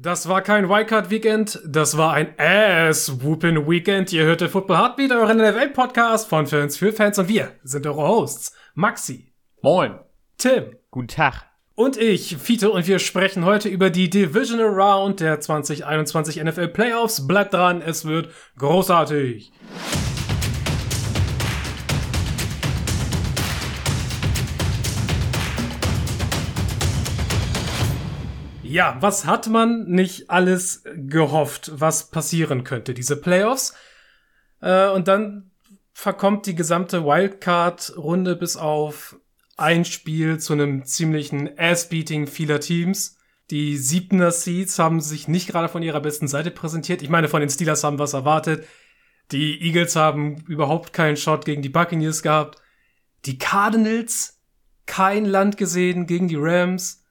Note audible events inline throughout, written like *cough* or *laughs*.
Das war kein Wildcard-Weekend, das war ein Ass-Whoopin-Weekend. Ihr hörte Football Heartbeat, euren NFL-Podcast von Fans für Fans und wir sind eure Hosts. Maxi. Moin. Tim. Guten Tag. Und ich, Fiete, und wir sprechen heute über die Divisional Round der 2021 NFL Playoffs. Bleibt dran, es wird großartig. Ja, was hat man nicht alles gehofft, was passieren könnte, diese Playoffs? Äh, und dann verkommt die gesamte Wildcard-Runde bis auf ein Spiel zu einem ziemlichen Ass-Beating vieler Teams. Die siebner Seeds haben sich nicht gerade von ihrer besten Seite präsentiert. Ich meine, von den Steelers haben was erwartet. Die Eagles haben überhaupt keinen Shot gegen die Buccaneers gehabt. Die Cardinals kein Land gesehen gegen die Rams.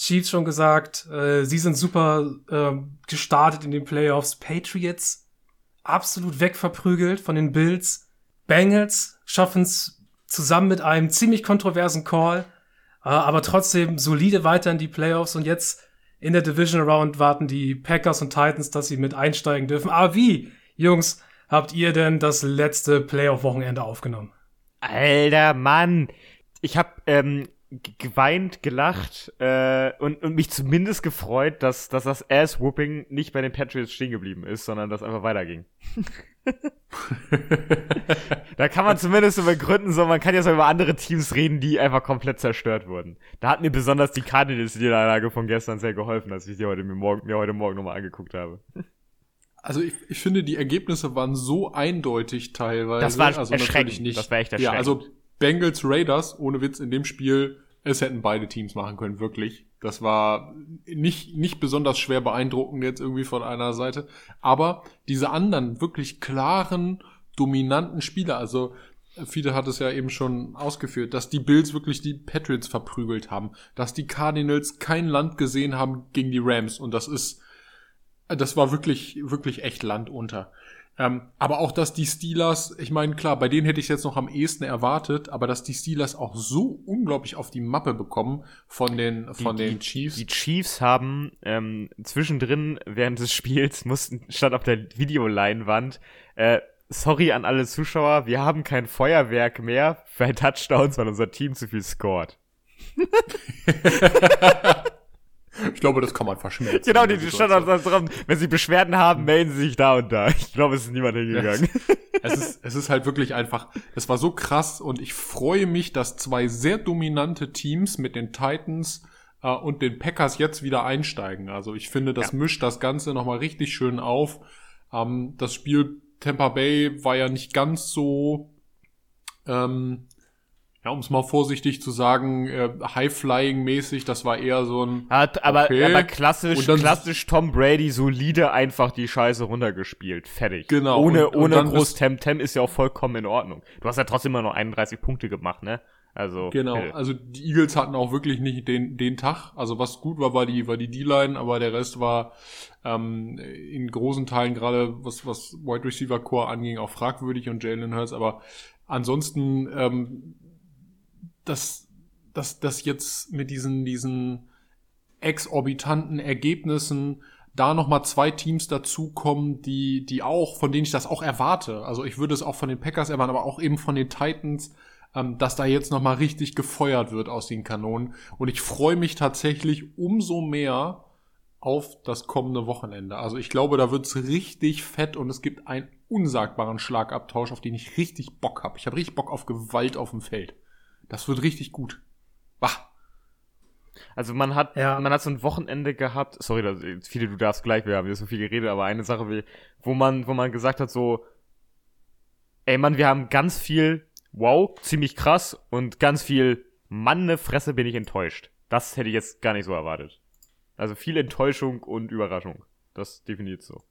Chiefs schon gesagt, äh, sie sind super äh, gestartet in den Playoffs. Patriots absolut wegverprügelt von den Bills. Bengals schaffen es zusammen mit einem ziemlich kontroversen Call, äh, aber trotzdem solide weiter in die Playoffs und jetzt in der Division Round warten die Packers und Titans, dass sie mit einsteigen dürfen. Aber wie, Jungs, habt ihr denn das letzte Playoff-Wochenende aufgenommen? Alter Mann, ich hab ähm, geweint, gelacht äh, und, und mich zumindest gefreut, dass, dass das Ass-Whooping nicht bei den Patriots stehen geblieben ist, sondern dass einfach weiterging. *laughs* da kann man zumindest über Gründen so, man kann jetzt über andere Teams reden, die einfach komplett zerstört wurden. Da hat mir besonders die Cardinals die Niederlage von gestern sehr geholfen, als ich die heute mir, morgen, mir heute Morgen nochmal angeguckt habe. Also ich, ich finde, die Ergebnisse waren so eindeutig teilweise. Das war also erschreckend. Nicht. Das war echt erschreckend. Ja, also Bengals Raiders, ohne Witz, in dem Spiel, es hätten beide Teams machen können, wirklich. Das war nicht, nicht besonders schwer beeindruckend jetzt irgendwie von einer Seite. Aber diese anderen wirklich klaren, dominanten Spieler, also Fiete hat es ja eben schon ausgeführt, dass die Bills wirklich die Patriots verprügelt haben, dass die Cardinals kein Land gesehen haben gegen die Rams und das ist, das war wirklich, wirklich echt Land unter. Ähm, aber auch, dass die Steelers, ich meine, klar, bei denen hätte ich jetzt noch am ehesten erwartet, aber dass die Steelers auch so unglaublich auf die Mappe bekommen von den, von die, den die, Chiefs. Die Chiefs haben ähm, zwischendrin während des Spiels *laughs* mussten, statt auf der Videoleinwand, äh, sorry an alle Zuschauer, wir haben kein Feuerwerk mehr für ein Touchdown, weil unser Team zu viel scored. *laughs* *laughs* *laughs* Ich glaube, das kann man verschmelzen. Genau, die, die stand dran. Wenn Sie Beschwerden haben, melden Sie sich da und da. Ich glaube, es ist niemand hingegangen. Es, ist, es ist halt wirklich einfach, es war so krass und ich freue mich, dass zwei sehr dominante Teams mit den Titans äh, und den Packers jetzt wieder einsteigen. Also ich finde, das ja. mischt das Ganze nochmal richtig schön auf. Ähm, das Spiel Tampa Bay war ja nicht ganz so ähm, ja, um es mal vorsichtig zu sagen, äh, High-Flying-mäßig, das war eher so ein. Hat, aber, okay. aber klassisch, klassisch Tom Brady solide einfach die Scheiße runtergespielt. Fertig. Genau. Ohne, und, ohne und groß Temtem ist ja auch vollkommen in Ordnung. Du hast ja trotzdem immer noch 31 Punkte gemacht, ne? Also. Genau. Hey. Also die Eagles hatten auch wirklich nicht den, den Tag. Also was gut war, war die, war die D-Line, aber der Rest war ähm, in großen Teilen gerade, was, was Wide Receiver Core anging, auch fragwürdig und Jalen Hurts, aber ansonsten, ähm, dass, dass, dass jetzt mit diesen, diesen exorbitanten Ergebnissen da nochmal zwei Teams dazukommen, die, die auch, von denen ich das auch erwarte. Also ich würde es auch von den Packers erwarten, aber auch eben von den Titans, ähm, dass da jetzt nochmal richtig gefeuert wird aus den Kanonen. Und ich freue mich tatsächlich umso mehr auf das kommende Wochenende. Also ich glaube, da wird's richtig fett und es gibt einen unsagbaren Schlagabtausch, auf den ich richtig Bock habe. Ich habe richtig Bock auf Gewalt auf dem Feld. Das wird richtig gut. Wach. Also man hat, ja. man hat so ein Wochenende gehabt, sorry, das, viele, du darfst gleich, wir haben hier so viel geredet, aber eine Sache, wo man, wo man gesagt hat, so, ey Mann, wir haben ganz viel, wow, ziemlich krass und ganz viel, Mann, ne Fresse bin ich enttäuscht. Das hätte ich jetzt gar nicht so erwartet. Also viel Enttäuschung und Überraschung. Das definiert so.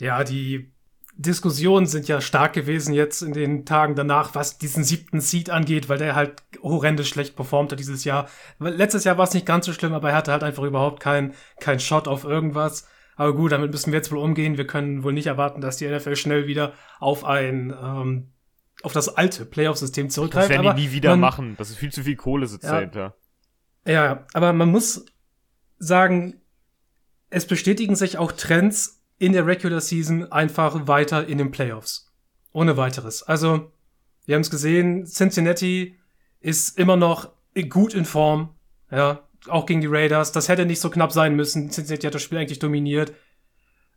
Ja, die Diskussionen sind ja stark gewesen jetzt in den Tagen danach, was diesen siebten Seed angeht, weil der halt horrendous schlecht performt hat dieses Jahr. Letztes Jahr war es nicht ganz so schlimm, aber er hatte halt einfach überhaupt keinen kein Shot auf irgendwas. Aber gut, damit müssen wir jetzt wohl umgehen. Wir können wohl nicht erwarten, dass die NFL schnell wieder auf ein ähm, auf das alte Playoff-System zurückgreift. Das werden die nie wieder man, machen. Das ist viel zu viel Kohle sitzt ja, dahinter. Ja, aber man muss sagen, es bestätigen sich auch Trends in der Regular Season einfach weiter in den Playoffs. Ohne weiteres. Also, wir haben es gesehen, Cincinnati ist immer noch gut in Form. Ja, auch gegen die Raiders. Das hätte nicht so knapp sein müssen. Cincinnati hat das Spiel eigentlich dominiert.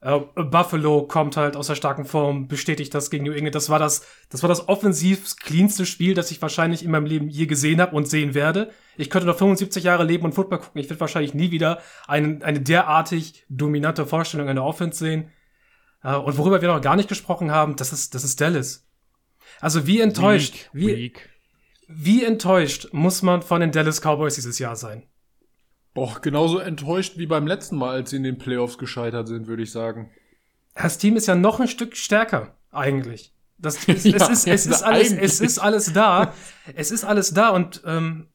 Uh, Buffalo kommt halt aus der starken Form, bestätigt das gegen New England. Das war das, das war das offensiv cleanste Spiel, das ich wahrscheinlich in meinem Leben je gesehen habe und sehen werde. Ich könnte noch 75 Jahre leben und Football gucken. Ich werde wahrscheinlich nie wieder eine, eine derartig dominante Vorstellung in der Offense sehen. Uh, und worüber wir noch gar nicht gesprochen haben, das ist, das ist Dallas. Also wie enttäuscht, weak, wie, weak. wie enttäuscht muss man von den Dallas Cowboys dieses Jahr sein? Boah, genauso enttäuscht wie beim letzten Mal, als sie in den Playoffs gescheitert sind, würde ich sagen. Das Team ist ja noch ein Stück stärker, eigentlich. Das, *laughs* es, ja, es, ist, es, ist alles, es ist alles da. es ist alles da und ähm,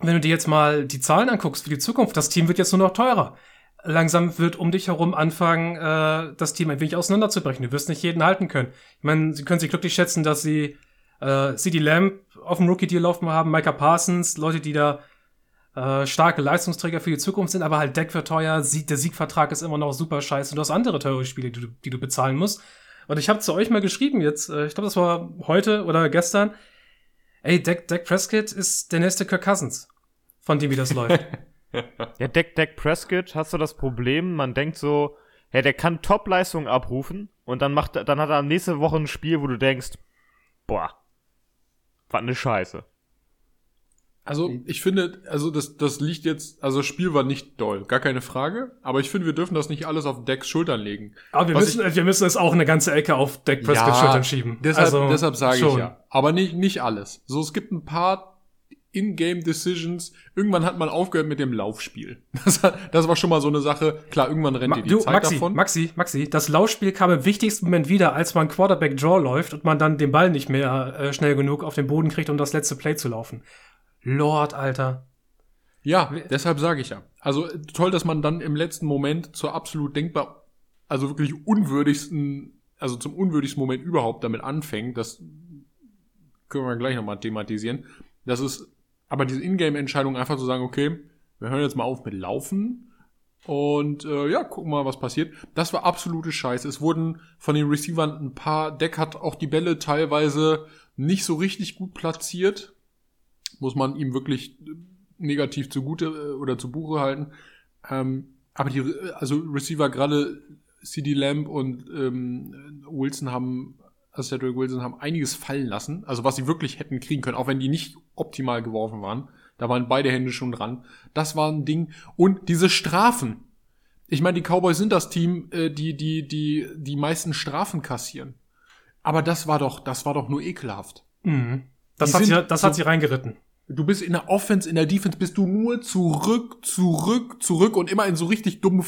wenn du dir jetzt mal die Zahlen anguckst für die Zukunft, das Team wird jetzt nur noch teurer. Langsam wird um dich herum anfangen, äh, das Team ein wenig auseinanderzubrechen. Du wirst nicht jeden halten können. Ich meine, sie können sich glücklich schätzen, dass sie äh, CD Lamb auf dem Rookie-Deal laufen haben, Micah Parsons, Leute, die da äh, starke Leistungsträger für die Zukunft sind, aber halt Deck für teuer, Sieg, der Siegvertrag ist immer noch super scheiße und du hast andere teure Spiele, die du, die du bezahlen musst. Und ich habe zu euch mal geschrieben jetzt, äh, ich glaube, das war heute oder gestern, ey, Deck, Deck Prescott ist der nächste Kirk Cousins, von dem wie das läuft. *laughs* ja, Deck, Deck Prescott, hast du das Problem, man denkt so, ja, der kann Top-Leistung abrufen und dann macht, dann hat er nächste Woche ein Spiel, wo du denkst, boah, was eine Scheiße. Also ich finde, also das, das liegt jetzt, also das Spiel war nicht doll, gar keine Frage. Aber ich finde, wir dürfen das nicht alles auf Decks Schultern legen. Aber wir müssen, ich, wir müssen es auch eine ganze Ecke auf Deck Prescott ja, Schultern schieben. Deshalb, also, deshalb sage ich ja. Aber nicht, nicht alles. So, es gibt ein paar in-game Decisions. Irgendwann hat man aufgehört mit dem Laufspiel. *laughs* Das, das war schon mal so eine Sache. Klar, irgendwann rennt Ma dir die du, Zeit Maxi, davon. Maxi, Maxi, das Laufspiel kam im wichtigsten Moment wieder, als man Quarterback-Draw läuft und man dann den Ball nicht mehr äh, schnell genug auf den Boden kriegt, um das letzte Play zu laufen. Lord, Alter. Ja, deshalb sage ich ja. Also toll, dass man dann im letzten Moment zur absolut denkbar, also wirklich unwürdigsten, also zum unwürdigsten Moment überhaupt damit anfängt. Das können wir gleich nochmal thematisieren. Das ist aber diese Ingame-Entscheidung einfach zu sagen, okay, wir hören jetzt mal auf mit Laufen und äh, ja, gucken mal, was passiert. Das war absolute Scheiße. Es wurden von den Receivern ein paar, Deck hat auch die Bälle teilweise nicht so richtig gut platziert muss man ihm wirklich negativ zugute äh, oder zu Buche halten. Ähm, aber die, also Receiver, gerade CD Lamb und ähm, Wilson haben, also Cedric Wilson haben einiges fallen lassen, also was sie wirklich hätten kriegen können, auch wenn die nicht optimal geworfen waren. Da waren beide Hände schon dran. Das war ein Ding. Und diese Strafen. Ich meine, die Cowboys sind das Team, äh, die, die, die, die meisten Strafen kassieren. Aber das war doch, das war doch nur ekelhaft. Mhm. Das, hat sie, das so, hat sie reingeritten. Du bist in der Offense, in der Defense bist du nur zurück, zurück, zurück und immer in so richtig dummen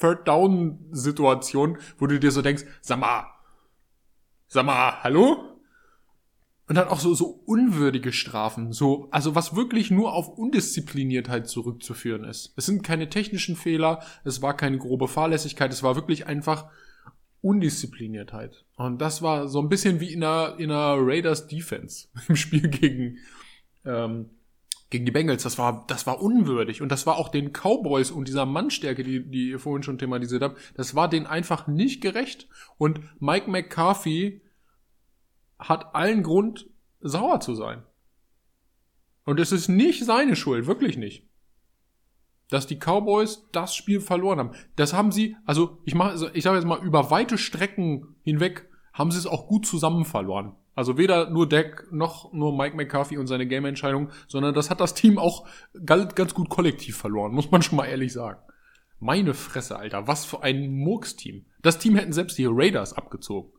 Third Down Situationen, wo du dir so denkst, sag mal, sag mal, hallo? Und dann auch so, so unwürdige Strafen, so, also was wirklich nur auf Undiszipliniertheit zurückzuführen ist. Es sind keine technischen Fehler, es war keine grobe Fahrlässigkeit, es war wirklich einfach Undiszipliniertheit. Und das war so ein bisschen wie in einer, in einer Raiders Defense *laughs* im Spiel gegen, ähm, gegen die Bengals. Das war, das war unwürdig. Und das war auch den Cowboys und dieser Mannstärke, die, die ihr vorhin schon thematisiert habt, das war denen einfach nicht gerecht. Und Mike McCarthy hat allen Grund, sauer zu sein. Und es ist nicht seine Schuld, wirklich nicht dass die Cowboys das Spiel verloren haben. Das haben sie, also ich mache, ich sage jetzt mal über weite Strecken hinweg haben sie es auch gut zusammen verloren. Also weder nur Deck noch nur Mike McCarthy und seine Game-Entscheidung, sondern das hat das Team auch ganz gut kollektiv verloren, muss man schon mal ehrlich sagen. Meine Fresse, Alter, was für ein Murks-Team. Das Team hätten selbst die Raiders abgezogen.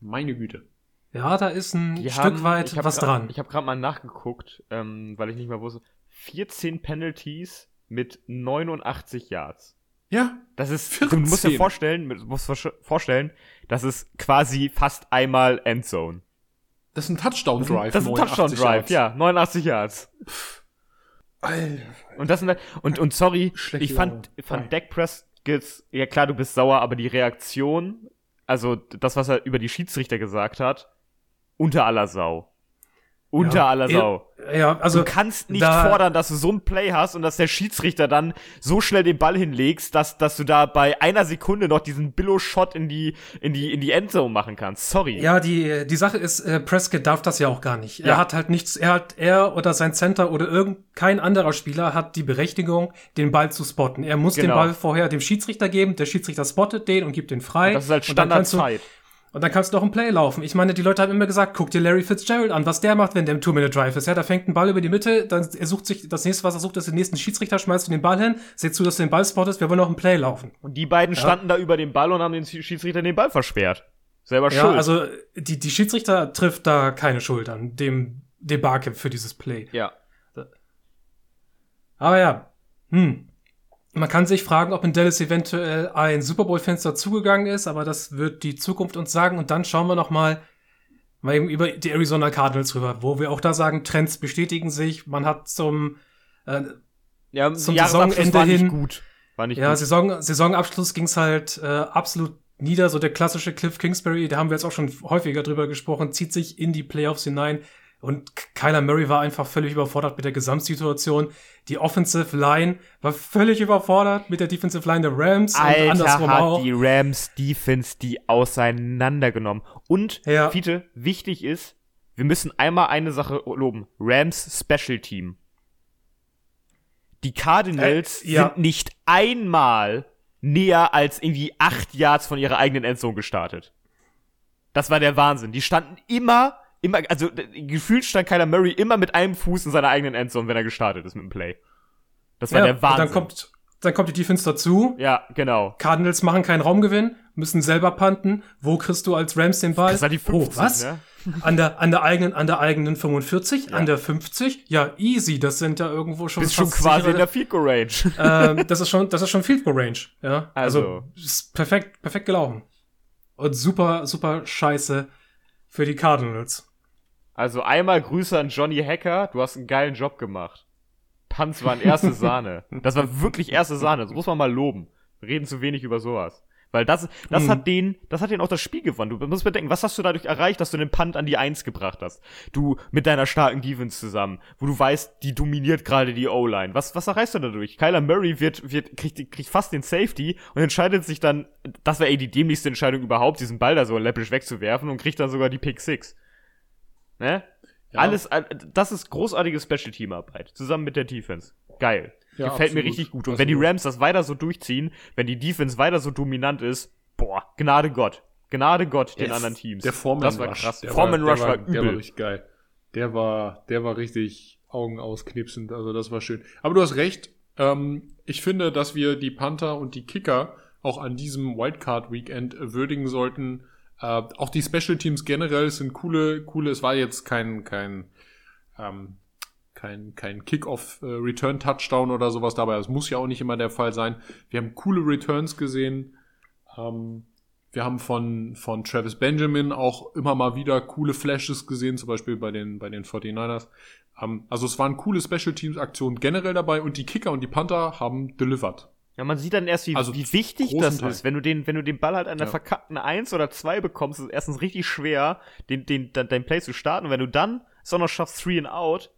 Meine Güte. Ja, da ist ein die Stück haben, weit was grad, dran. Ich habe gerade mal nachgeguckt, ähm, weil ich nicht mehr wusste. 14 Penalties mit 89 Yards. Ja. Das ist, 14. du musst dir vorstellen, musst vorstellen, das ist quasi fast einmal Endzone. Das ist ein Touchdown Drive. Das ist ein Touchdown Drive, ja, 89 Yards. Alter. Und das sind, und, und sorry, Schlechte ich fand, fand Dak Prescott, ja klar, du bist sauer, aber die Reaktion, also das, was er über die Schiedsrichter gesagt hat, unter aller Sau. Unter ja, aller Sau. Ja, also du kannst nicht da, fordern, dass du so ein Play hast und dass der Schiedsrichter dann so schnell den Ball hinlegst, dass, dass du da bei einer Sekunde noch diesen Billo-Shot in die, in die, in die Endzone machen kannst. Sorry. Ja, die, die Sache ist, äh, Prescott darf das ja auch gar nicht. Ja. Er hat halt nichts, er hat, er oder sein Center oder irgend kein anderer Spieler hat die Berechtigung, den Ball zu spotten. Er muss genau. den Ball vorher dem Schiedsrichter geben, der Schiedsrichter spottet den und gibt den frei. Und das ist halt Standardzeit. Und dann kannst du noch ein Play laufen. Ich meine, die Leute haben immer gesagt, guck dir Larry Fitzgerald an, was der macht, wenn der im Two-Minute-Drive ist. Ja, da fängt ein Ball über die Mitte, dann er sucht sich, das nächste, was er sucht, ist den nächsten Schiedsrichter, schmeißt du den Ball hin, seht zu, dass du den Ball spottest, wir wollen noch ein Play laufen. Und die beiden ja. standen da über dem Ball und haben den Schiedsrichter den Ball versperrt. Selber ja, schuld. also, die, die Schiedsrichter trifft da keine Schuld an dem Debakel für dieses Play. Ja. Aber ja, hm. Man kann sich fragen, ob in Dallas eventuell ein Super Bowl-Fenster zugegangen ist, aber das wird die Zukunft uns sagen. Und dann schauen wir noch mal, eben über die Arizona Cardinals rüber, wo wir auch da sagen, Trends bestätigen sich. Man hat zum, äh, ja, zum Saisonende war hin gut. War nicht ja, gut. Saison, Saisonabschluss ging's halt äh, absolut nieder. So der klassische Cliff Kingsbury, da haben wir jetzt auch schon häufiger drüber gesprochen, zieht sich in die Playoffs hinein. Und Kyler Murray war einfach völlig überfordert mit der Gesamtsituation. Die Offensive Line war völlig überfordert mit der Defensive Line der Rams Alter, und andersrum hat auch. die Rams Defense die auseinandergenommen. Und, ja. Fiete, wichtig ist, wir müssen einmal eine Sache loben. Rams Special Team. Die Cardinals äh, ja. sind nicht einmal näher als irgendwie acht Yards von ihrer eigenen Endzone gestartet. Das war der Wahnsinn. Die standen immer immer, also gefühlt stand Kyler Murray immer mit einem Fuß in seiner eigenen Endzone, wenn er gestartet ist mit dem Play. Das war ja, der Wahnsinn. Dann kommt, dann kommt die Defense dazu. Ja, genau. Cardinals machen keinen Raumgewinn, müssen selber panten. Wo kriegst du als Rams den Ball? Das war die 50, oh, was? Ne? An der, an der eigenen, an der eigenen 45, ja. an der 50? Ja, easy. Das sind ja irgendwo schon. Bist schon quasi sichere, in der Field Goal Range. *laughs* äh, das ist schon, das ist schon Field Goal Range. Ja. Also, also ist perfekt, perfekt gelaufen. Und super, super scheiße für die Cardinals. Also einmal Grüße an Johnny Hacker, du hast einen geilen Job gemacht. Panz waren erste *laughs* Sahne. Das war wirklich erste Sahne, das muss man mal loben. Wir reden zu wenig über sowas. Weil das, das mhm. hat den, das hat den auch das Spiel gewonnen. Du musst bedenken, was hast du dadurch erreicht, dass du den Punt an die Eins gebracht hast? Du mit deiner starken Defense zusammen, wo du weißt, die dominiert gerade die O-Line. Was, was erreichst du dadurch? Kyler Murray wird, wird, kriegt, kriegt fast den Safety und entscheidet sich dann, das war ey die dämlichste Entscheidung überhaupt, diesen Ball da so läppisch wegzuwerfen und kriegt dann sogar die Pick Six. Ne? Ja. Alles, äh, das ist großartige Special-Team-Arbeit. Zusammen mit der Defense. Geil. Ja, Gefällt absolut. mir richtig gut. Und wenn die Rams das weiter so durchziehen, wenn die Defense weiter so dominant ist, boah, Gnade Gott. Gnade Gott den yes. anderen Teams. Der Foreman das war krass. Der Foreman Rush war, war, übel. Der war richtig geil. Der war, der war richtig Augen ausknipsend. Also das war schön. Aber du hast recht. Ähm, ich finde, dass wir die Panther und die Kicker auch an diesem Wildcard Weekend würdigen sollten äh, auch die Special Teams generell sind coole, coole. Es war jetzt kein, kein, ähm, kein, kein Kick-off äh, oder sowas dabei. Das muss ja auch nicht immer der Fall sein. Wir haben coole Returns gesehen. Ähm, wir haben von, von Travis Benjamin auch immer mal wieder coole Flashes gesehen, zum Beispiel bei den, bei den 49ers. Ähm, also es waren coole Special Teams Aktionen generell dabei und die Kicker und die Panther haben delivered. Ja, man sieht dann erst, wie, also wie wichtig das Teil. ist. Wenn du den, wenn du den Ball halt an der ja. verkackten 1 oder 2 bekommst, ist es erstens richtig schwer, den, den, den, dein Play zu starten. Und wenn du dann es auch noch schaffst, 3 and out,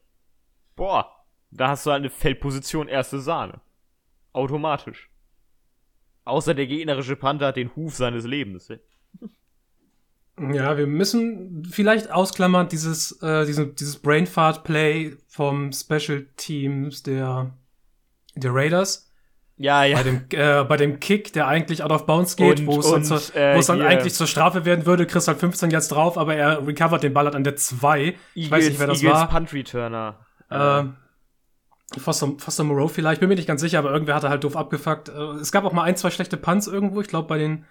boah, da hast du halt eine Feldposition erste Sahne. Automatisch. Außer der gegnerische Panther hat den Huf seines Lebens. Ja, wir müssen vielleicht ausklammern dieses, äh, diese, dieses Brainfart-Play vom Special Teams der, der Raiders ja, ja. Bei dem, äh, bei dem Kick, der eigentlich out of bounds geht, wo es dann, zur, äh, dann eigentlich zur Strafe werden würde, kriegst halt 15 jetzt drauf, aber er recovert den Ball halt an der 2. Ich weiß nicht, wer das Eagles war. Punt Returner. Äh, Foster, Foster Moreau vielleicht, bin mir nicht ganz sicher, aber irgendwer hat er halt doof abgefuckt. Äh, es gab auch mal ein, zwei schlechte Punts irgendwo, ich glaube bei den,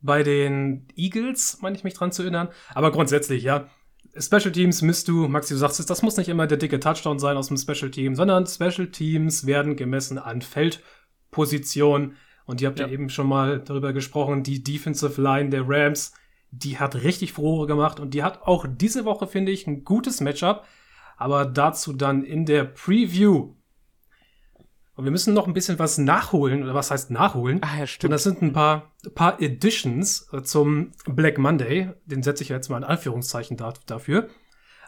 bei den Eagles, meine ich mich dran zu erinnern. Aber grundsätzlich, ja. Special Teams misst du, Maxi, du sagst es, das muss nicht immer der dicke Touchdown sein aus dem Special Team, sondern Special Teams werden gemessen an Feld Position. Und ihr habt ja. ja eben schon mal darüber gesprochen, die Defensive Line der Rams, die hat richtig Furore gemacht und die hat auch diese Woche, finde ich, ein gutes Matchup. Aber dazu dann in der Preview. Und wir müssen noch ein bisschen was nachholen, oder was heißt nachholen? Ah, ja, stimmt. Und das sind ein paar, paar Editions äh, zum Black Monday. Den setze ich jetzt mal in Anführungszeichen dafür.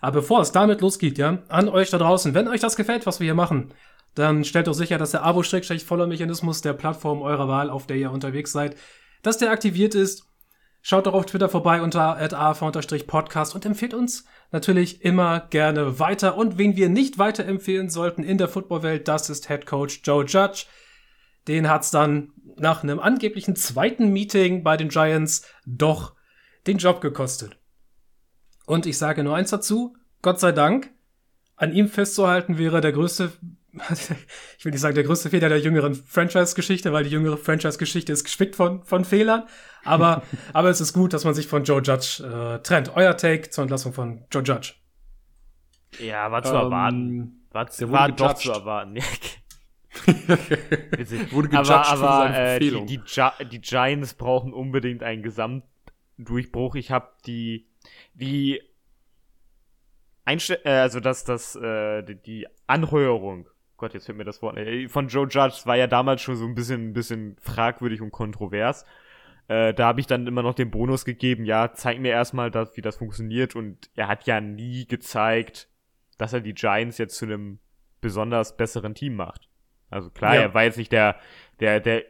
Aber bevor es damit losgeht, ja, an euch da draußen, wenn euch das gefällt, was wir hier machen, dann stellt doch sicher, dass der Abo-Follow-Mechanismus der Plattform eurer Wahl, auf der ihr unterwegs seid, dass der aktiviert ist. Schaut doch auf Twitter vorbei unter @af_podcast und empfehlt uns natürlich immer gerne weiter. Und wen wir nicht weiterempfehlen sollten in der Footballwelt, das ist Head Coach Joe Judge. Den hat's dann nach einem angeblichen zweiten Meeting bei den Giants doch den Job gekostet. Und ich sage nur eins dazu, Gott sei Dank, an ihm festzuhalten wäre der größte, ich will nicht sagen der größte Fehler der jüngeren Franchise-Geschichte, weil die jüngere Franchise-Geschichte ist gespickt von, von Fehlern. Aber, *laughs* aber es ist gut, dass man sich von Joe Judge äh, trennt. Euer Take zur Entlassung von Joe Judge. Ja, war zu ähm, erwarten. War, war doch zu erwarten. *laughs* wurde gejudged aber, aber äh, die, die, die, Giants brauchen unbedingt einen Gesamtdurchbruch. Ich habe die, die Einstell äh, also das, das, äh, die, die Anheuerung, Gott, jetzt fällt mir das Wort, von Joe Judge war ja damals schon so ein bisschen, ein bisschen fragwürdig und kontrovers. Äh, da habe ich dann immer noch den Bonus gegeben, ja, zeig mir erstmal, das, wie das funktioniert. Und er hat ja nie gezeigt, dass er die Giants jetzt zu einem besonders besseren Team macht. Also klar, ja. er war jetzt nicht der, der, der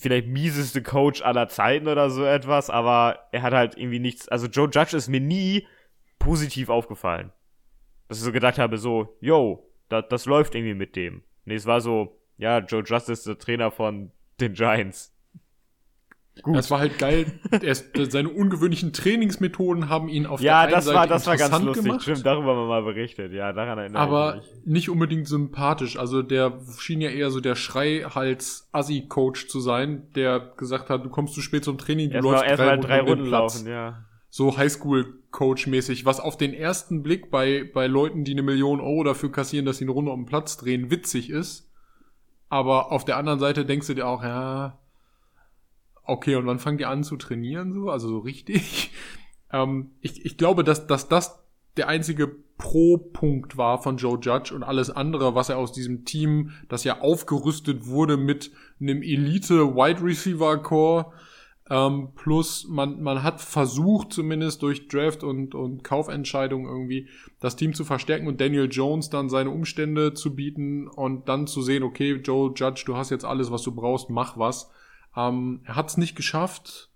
vielleicht mieseste Coach aller Zeiten oder so etwas, aber er hat halt irgendwie nichts. Also Joe Judge ist mir nie positiv aufgefallen. Dass ich so gedacht habe, so, yo, das, das läuft irgendwie mit dem. Nee, es war so, ja, Joe ist der Trainer von den Giants. Gut. Das war halt geil. Ist, seine ungewöhnlichen Trainingsmethoden haben ihn auf ja, der einen Seite Ja, das war ganz lustig. Gemacht. Stimmt, darüber haben wir mal berichtet. Ja, daran erinnere Aber ich mich. nicht unbedingt sympathisch. Also der schien ja eher so der Schreihals-Assi-Coach zu sein, der gesagt hat, du kommst zu spät zum Training, du erst läufst mal, erst drei, mal drei Runden laufen, ja. So Highschool-Coach-mäßig, was auf den ersten Blick bei, bei Leuten, die eine Million Euro dafür kassieren, dass sie eine Runde um den Platz drehen, witzig ist. Aber auf der anderen Seite denkst du dir auch, ja, Okay, und wann fangen die an zu trainieren so? Also so richtig? *laughs* ähm, ich, ich glaube, dass, dass das der einzige Pro-Punkt war von Joe Judge und alles andere, was er aus diesem Team, das ja aufgerüstet wurde mit einem Elite-Wide Receiver-Core, ähm, plus man, man hat versucht, zumindest durch Draft und, und Kaufentscheidungen irgendwie, das Team zu verstärken und Daniel Jones dann seine Umstände zu bieten und dann zu sehen, okay, Joe Judge, du hast jetzt alles, was du brauchst, mach was. Ähm, er hat es nicht geschafft